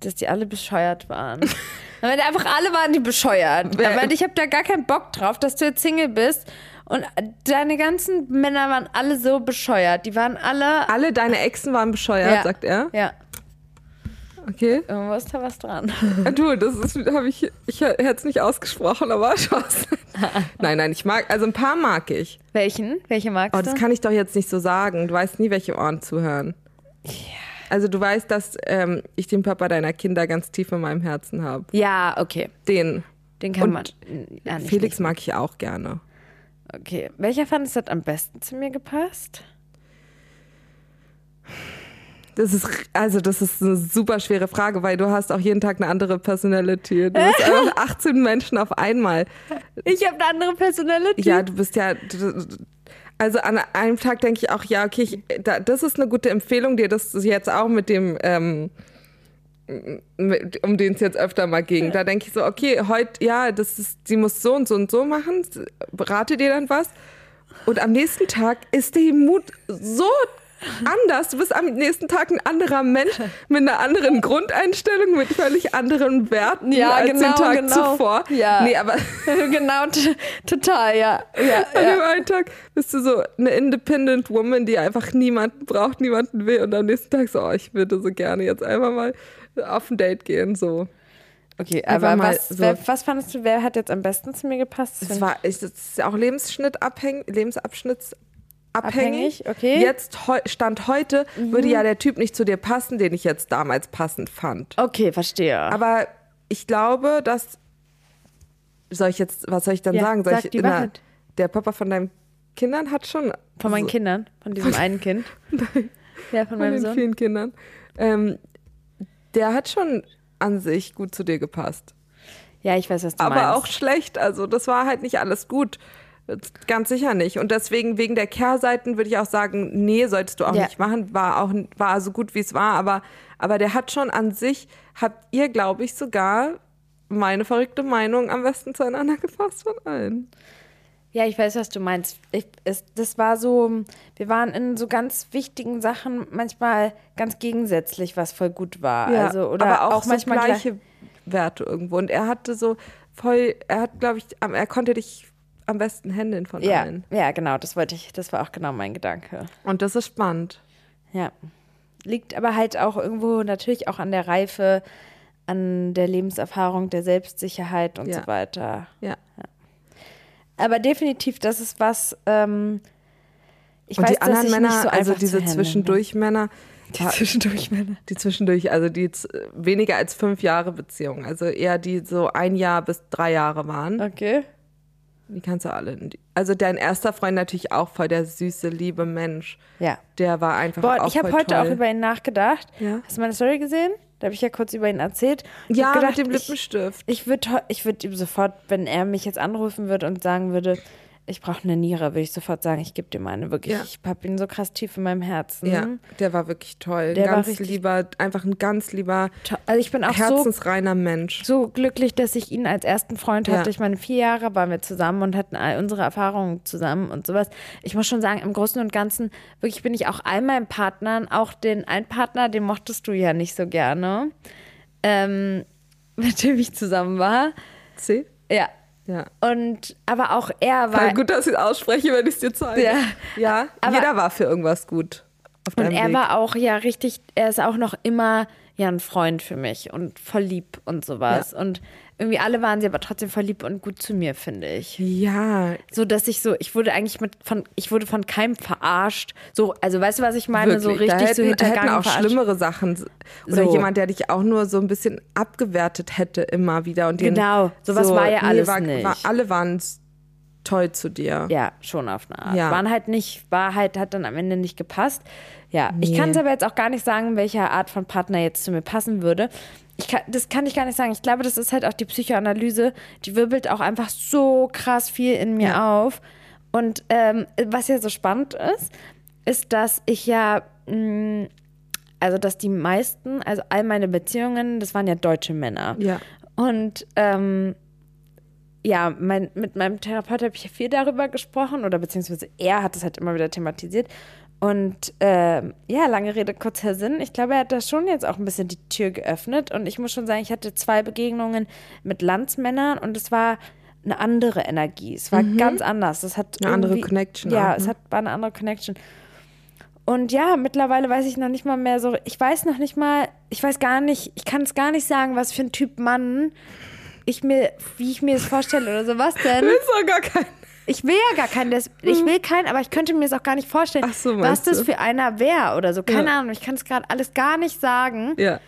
Speaker 1: dass die alle bescheuert waren. *laughs* er meinte einfach, alle waren die bescheuert. Er meinte, ich habe da gar keinen Bock drauf, dass du jetzt Single bist. Und deine ganzen Männer waren alle so bescheuert. Die waren alle.
Speaker 2: Alle deine Exen waren bescheuert,
Speaker 1: Ja.
Speaker 2: sagt er.
Speaker 1: Ja,
Speaker 2: Okay.
Speaker 1: irgendwo ist da was dran.
Speaker 2: Ah, Du, das ist, habe ich, ich hätte es nicht ausgesprochen, aber *laughs* Spaß. *laughs* nein, nein, ich mag, also ein paar mag ich.
Speaker 1: Welchen? Welche magst
Speaker 2: Oh,
Speaker 1: du?
Speaker 2: das kann ich doch jetzt nicht so sagen. Du weißt nie, welche Ohren zuhören. Also du weißt, dass ähm, ich den Papa deiner Kinder ganz tief in meinem Herzen habe.
Speaker 1: ja, okay.
Speaker 2: Den.
Speaker 1: Den kann
Speaker 2: Und
Speaker 1: man. Ja, nicht
Speaker 2: Felix mag ich auch gerne.
Speaker 1: Okay. Welcher fandest du hat am besten zu mir gepasst?
Speaker 2: Das ist, also das ist eine super schwere Frage, weil du hast auch jeden Tag eine andere Personality. Du bist *laughs* einfach 18 Menschen auf einmal.
Speaker 1: Ich habe eine andere Personality.
Speaker 2: Ja, du bist ja. du- Also an einem Tag denke ich auch, ja, okay, ich, da, das ist eine gute Empfehlung, dir das jetzt auch mit dem, ähm, mit, um den es jetzt öfter mal ging. Da denke ich so, okay, heute, ja, das ist, sie muss so und so und so machen, berate dir dann was. Und am nächsten Tag ist der Mut so anders. Du bist am nächsten Tag ein anderer Mensch mit einer anderen Grundeinstellung, mit völlig anderen Werten
Speaker 1: Ja,
Speaker 2: als
Speaker 1: genau,
Speaker 2: den Tag
Speaker 1: genau.
Speaker 2: zuvor.
Speaker 1: Ja.
Speaker 2: Nee, aber *laughs*
Speaker 1: genau, total, ja. ja, *laughs*
Speaker 2: an dem
Speaker 1: ja.
Speaker 2: einen Tag bist du so eine Independent Woman, die einfach niemanden braucht, niemanden will. Und am nächsten Tag so, oh, ich würde so gerne jetzt einfach mal auf ein Date gehen. So.
Speaker 1: Okay, aber was,
Speaker 2: so-
Speaker 1: wer, was fandest du, wer hat jetzt am besten zu mir gepasst?
Speaker 2: Das war ist, das ist ja auch Lebensschnittabhängig, lebensabschnittsabhängig.
Speaker 1: Abhängig, okay.
Speaker 2: Jetzt, heu, Stand heute, würde ja der Typ nicht zu dir passen, den ich jetzt damals passend fand.
Speaker 1: okay, verstehe.
Speaker 2: Aber ich glaube, dass. Soll ich jetzt, was soll ich dann
Speaker 1: Ja,
Speaker 2: sagen? Soll
Speaker 1: sag
Speaker 2: ich,
Speaker 1: die
Speaker 2: na, der Papa von deinen Kindern hat schon.
Speaker 1: von meinen
Speaker 2: so-
Speaker 1: Kindern, von diesem einen Kind. *laughs* ja, von
Speaker 2: von
Speaker 1: meinem
Speaker 2: den
Speaker 1: Sohn.
Speaker 2: vielen Kindern. Ähm, der hat schon an sich gut zu dir gepasst.
Speaker 1: Ja, ich weiß, was du
Speaker 2: aber
Speaker 1: meinst.
Speaker 2: auch schlecht. Also das war halt nicht alles gut. Ganz sicher nicht. Und deswegen, wegen der Kehrseiten, würde ich auch sagen, nee, solltest du auch
Speaker 1: Ja.
Speaker 2: nicht machen. War auch war so gut, wie es war. Aber, aber der hat schon an sich, habt ihr, glaube ich, sogar meine verrückte Meinung am besten zueinander gepasst von allen.
Speaker 1: Ja, ich weiß, was du meinst. Ich, es, das war so, wir waren in so ganz wichtigen Sachen manchmal ganz gegensätzlich, was voll gut war. also, oder
Speaker 2: aber auch,
Speaker 1: auch, manchmal
Speaker 2: so
Speaker 1: gleich-
Speaker 2: gleiche Werte irgendwo. Und er hatte so voll, er hat, glaube ich, er konnte dich am besten händeln von
Speaker 1: Ja,
Speaker 2: allen.
Speaker 1: ja, genau, das wollte ich, das war auch genau mein Gedanke.
Speaker 2: Und das ist spannend.
Speaker 1: Ja. Liegt aber halt auch irgendwo natürlich auch an der Reife, an der Lebenserfahrung, der Selbstsicherheit und
Speaker 2: Ja.
Speaker 1: so weiter.
Speaker 2: Ja.
Speaker 1: Aber definitiv, das ist was, ähm, ich
Speaker 2: und
Speaker 1: weiß,
Speaker 2: die anderen
Speaker 1: dass ich
Speaker 2: Männer,
Speaker 1: nicht so
Speaker 2: also diese
Speaker 1: zu handeln
Speaker 2: zwischendurch Männer,
Speaker 1: bin. Die zwischendurch Männer.
Speaker 2: die zwischendurch, also die weniger als fünf Jahre Beziehung, also eher die so ein Jahr bis drei Jahre waren.
Speaker 1: Okay.
Speaker 2: Die kannst du alle. Also dein erster Freund natürlich auch voll der süße, liebe Mensch.
Speaker 1: Ja.
Speaker 2: Der war einfach
Speaker 1: Boah,
Speaker 2: auch
Speaker 1: ich habe heute
Speaker 2: toll.
Speaker 1: auch über ihn nachgedacht.
Speaker 2: Ja.
Speaker 1: Hast du meine Story gesehen? Da habe ich ja kurz über ihn erzählt. Ich
Speaker 2: ja
Speaker 1: gedacht,
Speaker 2: mit dem
Speaker 1: ich-
Speaker 2: Lippenstift.
Speaker 1: Ich würde ich würd ihm sofort, wenn er mich jetzt anrufen würde und sagen würde, ich brauche eine Niere, würde ich sofort sagen, ich gebe dir meine. Wirklich,
Speaker 2: Ja.
Speaker 1: ich habe ihn so krass tief in meinem Herzen.
Speaker 2: Ja, der war wirklich toll.
Speaker 1: Der
Speaker 2: ein
Speaker 1: war
Speaker 2: ganz
Speaker 1: richtig-
Speaker 2: lieber, einfach ein ganz lieber,
Speaker 1: Also ich bin auch so,
Speaker 2: herzensreiner Mensch.
Speaker 1: so glücklich, dass ich ihn als ersten Freund
Speaker 2: Ja.
Speaker 1: hatte. Ich meine, vier Jahre waren wir zusammen und hatten all unsere Erfahrungen zusammen und sowas. Ich muss schon sagen, im Großen und Ganzen, wirklich bin ich auch all meinen Partnern, auch den einen Partner, den mochtest du ja nicht so gerne, ähm, *laughs* mit dem ich zusammen war.
Speaker 2: C?
Speaker 1: Ja.
Speaker 2: Ja.
Speaker 1: Und aber auch er war.
Speaker 2: Voll gut, dass ich es ausspreche, wenn ich es dir zeige.
Speaker 1: Ja.
Speaker 2: ja
Speaker 1: Aber-
Speaker 2: jeder war für irgendwas gut.
Speaker 1: Und er war auch ja richtig, er ist auch noch immer ja ein Freund für mich und voll lieb und sowas. Und irgendwie alle waren sie aber trotzdem voll lieb und gut zu mir, finde ich.
Speaker 2: Ja,
Speaker 1: So, dass ich so, ich wurde eigentlich mit von, ich wurde von keinem verarscht. So, also weißt du, was ich meine? So
Speaker 2: Wirklich, da
Speaker 1: richtig so
Speaker 2: hätten, da hätten
Speaker 1: hintergangen
Speaker 2: auch
Speaker 1: verarscht.
Speaker 2: schlimmere Sachen. Oder
Speaker 1: So.
Speaker 2: jemand, der dich auch nur so ein bisschen abgewertet hätte immer wieder. Und den,
Speaker 1: Genau, sowas war ja alles
Speaker 2: war,
Speaker 1: nicht.
Speaker 2: War, alle waren s- toll zu dir.
Speaker 1: Ja, schon auf eine Art.
Speaker 2: Ja.
Speaker 1: Waren halt nicht, war halt, hat dann am Ende nicht gepasst. Ja, ich
Speaker 2: Nee.
Speaker 1: kann es aber jetzt auch gar nicht sagen, welche Art von Partner jetzt zu mir passen würde. Ich kann, das kann ich gar nicht sagen. Ich glaube, das ist halt auch die Psychoanalyse, die wirbelt auch einfach so krass viel in mir auf. Und ähm, was ja so spannend ist, ist, dass ich ja, mh, also dass die meisten, also all meine Beziehungen, das waren ja deutsche Männer.
Speaker 2: Ja.
Speaker 1: Und ähm, ja, mein, mit meinem Therapeut habe ich viel darüber gesprochen oder beziehungsweise er hat es halt immer wieder thematisiert. Und äh, ja, lange Rede, kurzer Sinn. Ich glaube, er hat da schon jetzt auch ein bisschen die Tür geöffnet. Und ich muss schon sagen, ich hatte zwei Begegnungen mit Landsmännern und es war eine andere Energie. Es war mhm. ganz anders. Es hat
Speaker 2: eine andere Connection.
Speaker 1: Ja, auch, ne? es hat, war eine andere Connection. Und ja, mittlerweile weiß ich noch nicht mal mehr so, ich weiß noch nicht mal, ich weiß gar nicht, ich kann es gar nicht sagen, was für ein Typ Mann ich mir, wie ich mir das vorstelle oder so. Was denn?
Speaker 2: Du willst doch gar keinen.
Speaker 1: Ich will ja gar keinen. Ich hm. will keinen, aber ich könnte mir das auch gar nicht vorstellen, so, was das für einer wäre oder so. Keine ja. Ahnung. Ich kann es gerade alles gar nicht sagen.
Speaker 2: Ja.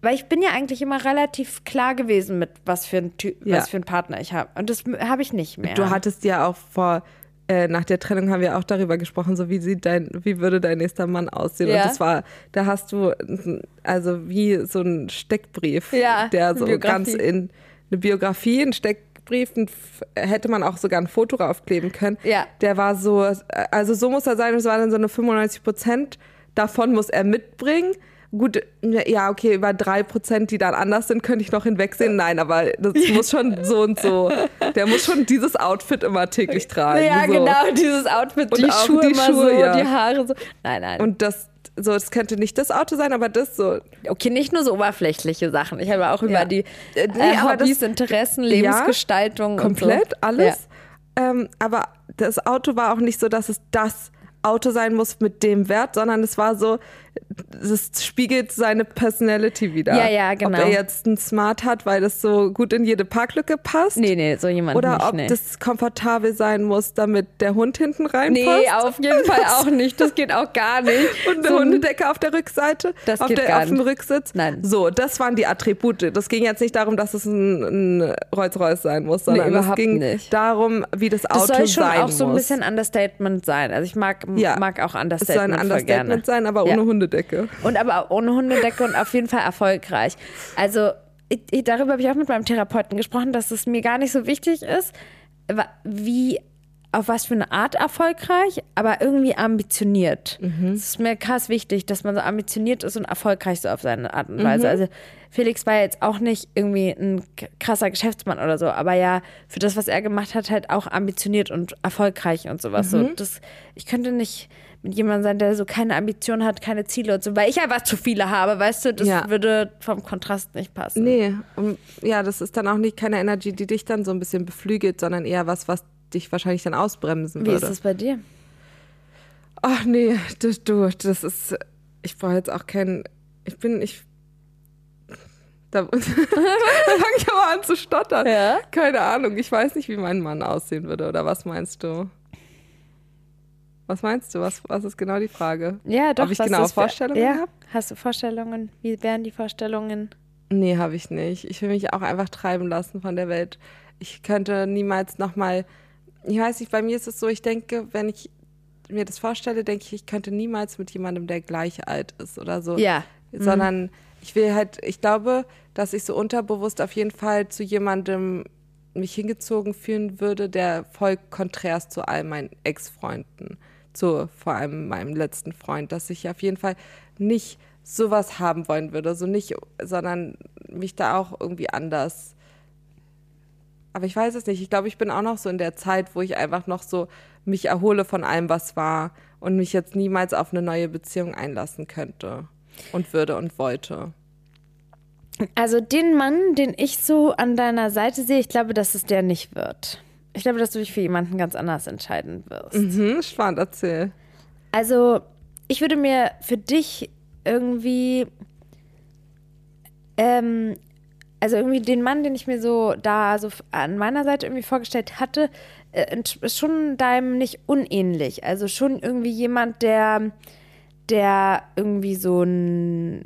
Speaker 1: Weil ich bin ja eigentlich immer relativ klar gewesen mit was für ein Typ, ja. was für einen Partner ich habe. Und das habe ich nicht mehr.
Speaker 2: Du hattest ja auch vor äh, nach der Trennung haben wir auch darüber gesprochen, so wie sieht dein, wie würde dein nächster Mann aussehen? Ja. Und das war, da hast du also wie so ein Steckbrief, der so ganz in eine Biografie, ein Steckbrief, ein, hätte man auch sogar ein Foto draufkleben können.
Speaker 1: Ja.
Speaker 2: Der war so, also so muss er sein, es war dann so eine 95 Prozent, davon muss er mitbringen. Gut, ja, okay, über drei Prozent, die dann anders sind, könnte ich noch hinwegsehen. Nein, aber das *laughs* muss schon so und so. Der muss schon dieses Outfit immer täglich tragen.
Speaker 1: Ja,
Speaker 2: so.
Speaker 1: genau, dieses Outfit, die Schuhe die immer Schuhe, so, ja. die Haare so. Nein, nein.
Speaker 2: Und das, so, es könnte nicht das Auto sein, aber das so.
Speaker 1: Okay, nicht nur so oberflächliche Sachen. Ich habe auch über ja. die äh, nee, äh, Hobbys, das, Interessen, Lebensgestaltung.
Speaker 2: Ja, komplett so. alles. Ja. Ähm, aber das Auto war auch nicht so, dass es das Auto sein muss mit dem Wert, sondern es war so, es spiegelt seine Personality wieder.
Speaker 1: Ja, ja, genau.
Speaker 2: Ob er jetzt ein Smart hat, weil das so gut in jede Parklücke passt.
Speaker 1: Nee, nee, so jemand
Speaker 2: Oder
Speaker 1: nicht,
Speaker 2: ob
Speaker 1: nee.
Speaker 2: das komfortabel sein muss, damit der Hund hinten reinpasst.
Speaker 1: Nee, auf jeden Fall *laughs* auch nicht. Das geht auch gar nicht.
Speaker 2: Und eine so Hundedecke auf der Rückseite,
Speaker 1: das
Speaker 2: auf,
Speaker 1: geht
Speaker 2: der,
Speaker 1: gar
Speaker 2: auf dem Rücksitz.
Speaker 1: Nein.
Speaker 2: So, das waren die Attribute. Das ging jetzt nicht darum, dass es ein, ein Rolls-Royce sein muss, sondern
Speaker 1: nee,
Speaker 2: es ging
Speaker 1: nicht.
Speaker 2: darum, wie das Auto sein muss.
Speaker 1: Das soll schon
Speaker 2: auch
Speaker 1: muss. so ein bisschen Understatement sein. Also ich mag, ja. mag auch Understatement. Es soll ein Understatement
Speaker 2: sein, aber ohne ja. Hundedecke.
Speaker 1: Und aber ohne Hundedecke und auf jeden Fall erfolgreich. Also ich, darüber habe ich auch mit meinem Therapeuten gesprochen, dass es mir gar nicht so wichtig ist, wie auf was für eine Art erfolgreich, aber irgendwie ambitioniert.
Speaker 2: Mhm.
Speaker 1: Es ist mir krass wichtig, dass man so ambitioniert ist und erfolgreich so auf seine Art und Weise. Mhm. Also Felix war jetzt auch nicht irgendwie ein krasser Geschäftsmann oder so, aber ja für das, was er gemacht hat, halt auch ambitioniert und erfolgreich und sowas. Mhm. So, das, ich könnte nicht mit jemandem sein, der so keine Ambition hat, keine Ziele und so, weil ich einfach zu viele habe, weißt du, das ja. würde vom Kontrast nicht passen.
Speaker 2: Nee, und ja, das ist dann auch nicht keine Energy, die dich dann so ein bisschen beflügelt, sondern eher was, was dich wahrscheinlich dann ausbremsen
Speaker 1: Wie
Speaker 2: würde.
Speaker 1: Wie ist das bei dir?
Speaker 2: Ach nee, das, du, das ist, ich brauche jetzt auch keinen, ich bin, ich, da, *laughs* da fange ich aber an zu stottern.
Speaker 1: Ja?
Speaker 2: Keine Ahnung, ich weiß nicht, wie mein Mann aussehen würde, oder was meinst du? Was meinst du? Was, was ist genau die Frage?
Speaker 1: Ja, doch.
Speaker 2: Ob ich genau Vorstellungen
Speaker 1: ja.
Speaker 2: habe?
Speaker 1: Hast du Vorstellungen? Wie wären die Vorstellungen?
Speaker 2: Nee, habe ich nicht. Ich will mich auch einfach treiben lassen von der Welt. Ich könnte niemals nochmal, ich weiß nicht, bei mir ist es so, ich denke, wenn ich mir das vorstelle, denke ich, ich könnte niemals mit jemandem, der gleich alt ist oder so.
Speaker 1: Ja.
Speaker 2: Sondern mhm. ich will halt, ich glaube, dass ich so unterbewusst auf jeden Fall zu jemandem mich hingezogen fühlen würde, der voll konträr ist zu all meinen Ex-Freunden zu vor allem meinem letzten Freund, dass ich auf jeden Fall nicht sowas haben wollen würde, so nicht, sondern mich da auch irgendwie anders. Aber ich weiß es nicht. Ich glaube, ich bin auch noch so in der Zeit, wo ich einfach noch so mich erhole von allem, was war und mich jetzt niemals auf eine neue Beziehung einlassen könnte und würde und wollte.
Speaker 1: Also den Mann, den ich so an deiner Seite sehe, ich glaube, dass es der nicht wird. Ich glaube, dass du dich für jemanden ganz anders entscheiden wirst.
Speaker 2: Mhm, spannend, erzähl.
Speaker 1: Also, ich würde mir für dich irgendwie, ähm, also irgendwie den Mann, den ich mir so da so an meiner Seite irgendwie vorgestellt hatte, äh, ist schon deinem nicht unähnlich. Also schon irgendwie jemand, der, der irgendwie so eine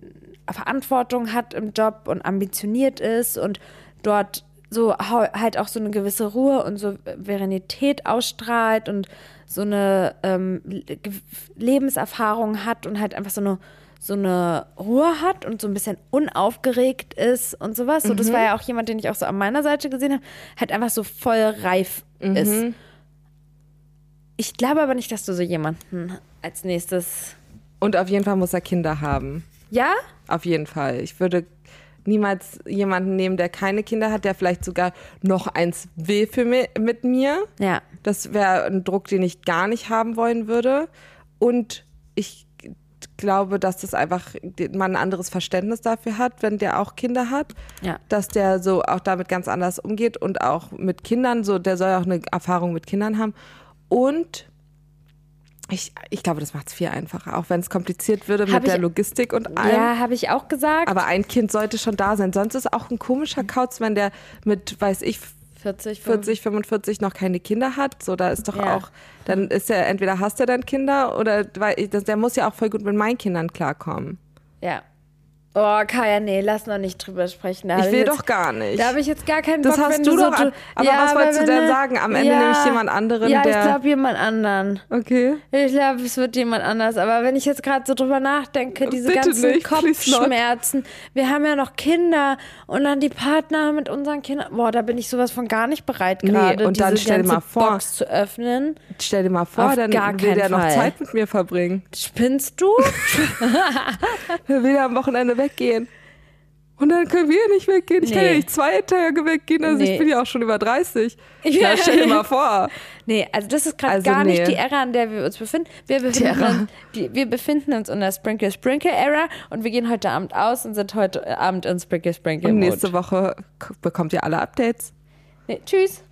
Speaker 1: Verantwortung hat im Job und ambitioniert ist und dort so halt auch so eine gewisse Ruhe und Souveränität ausstrahlt und so eine ähm, Lebenserfahrung hat und halt einfach so eine so eine Ruhe hat und so ein bisschen unaufgeregt ist und sowas. So, das mhm. war ja auch jemand, den ich auch so an meiner Seite gesehen habe, halt einfach so voll reif mhm. ist. Ich glaube aber nicht, dass du so jemanden als nächstes.
Speaker 2: Und auf jeden Fall muss er Kinder haben.
Speaker 1: Ja?
Speaker 2: Auf jeden Fall. Ich würde niemals jemanden nehmen, der keine Kinder hat, der vielleicht sogar noch eins will für mi mit mir.
Speaker 1: Ja.
Speaker 2: Das wäre ein Druck, den ich gar nicht haben wollen würde. Und ich glaube, dass das einfach man ein anderes Verständnis dafür hat, wenn der auch Kinder hat.
Speaker 1: Ja.
Speaker 2: Dass der so auch damit ganz anders umgeht und auch mit Kindern, so der soll auch eine Erfahrung mit Kindern haben. Und ich, ich glaube, das macht es viel einfacher, auch wenn es kompliziert würde
Speaker 1: Hab
Speaker 2: mit der
Speaker 1: ich-
Speaker 2: Logistik und allem.
Speaker 1: Ja, habe ich auch gesagt.
Speaker 2: Aber ein Kind sollte schon da sein. Sonst ist auch ein komischer Kauz, wenn der mit, weiß ich,
Speaker 1: 40,
Speaker 2: 40, 45 noch keine Kinder hat. So, da ist doch
Speaker 1: Ja.
Speaker 2: auch, dann ist er, entweder hast er dann Kinder oder, weil der muss ja auch voll gut mit meinen Kindern klarkommen.
Speaker 1: Ja. Oh, Kaya, nee, lass noch nicht drüber sprechen. Da
Speaker 2: Ich will
Speaker 1: jetzt,
Speaker 2: doch gar nicht.
Speaker 1: Da habe ich jetzt gar keinen
Speaker 2: Das
Speaker 1: Bock,
Speaker 2: hast
Speaker 1: wenn
Speaker 2: du
Speaker 1: so
Speaker 2: doch
Speaker 1: tu-
Speaker 2: an- aber was wolltest du denn
Speaker 1: ne-
Speaker 2: sagen? Am Ende nehme ich jemand anderen,
Speaker 1: Ja,
Speaker 2: der-
Speaker 1: ich glaube jemand anderen.
Speaker 2: Okay.
Speaker 1: Ich glaube, es wird jemand anders. Aber wenn ich jetzt gerade so drüber nachdenke, diese
Speaker 2: Bitte
Speaker 1: ganzen
Speaker 2: nicht.
Speaker 1: Kopfschmerzen, wir haben ja noch Kinder und dann die Partner mit unseren Kindern. Boah, da bin ich sowas von gar nicht bereit
Speaker 2: Nee,
Speaker 1: gerade,
Speaker 2: und dann
Speaker 1: diese
Speaker 2: stell dir
Speaker 1: ganze
Speaker 2: mal vor-
Speaker 1: Box zu öffnen.
Speaker 2: Stell dir mal vor,
Speaker 1: Auf
Speaker 2: dann
Speaker 1: gar
Speaker 2: will der noch
Speaker 1: Fall.
Speaker 2: Zeit mit mir verbringen.
Speaker 1: Spinnst du?
Speaker 2: Der *laughs* *laughs* will ja am Wochenende weggehen. Und dann können wir nicht weggehen. Ich kann
Speaker 1: Nee.
Speaker 2: ja nicht zwei Tage weggehen. Also
Speaker 1: Nee.
Speaker 2: ich bin ja auch schon über 30.
Speaker 1: Ja.
Speaker 2: Stell dir mal vor. *laughs*
Speaker 1: Nee, also das ist gerade
Speaker 2: Also
Speaker 1: gar nicht
Speaker 2: nee.
Speaker 1: die Ära, an der wir uns befinden. Wir befinden,
Speaker 2: Ära.
Speaker 1: uns, wir befinden uns in der Sprinkle Sprinkle Era und wir gehen heute Abend aus und sind heute Abend in Sprinkle Sprinkle
Speaker 2: Und
Speaker 1: Mode.
Speaker 2: nächste Woche bekommt ihr alle Updates.
Speaker 1: Nee, tschüss.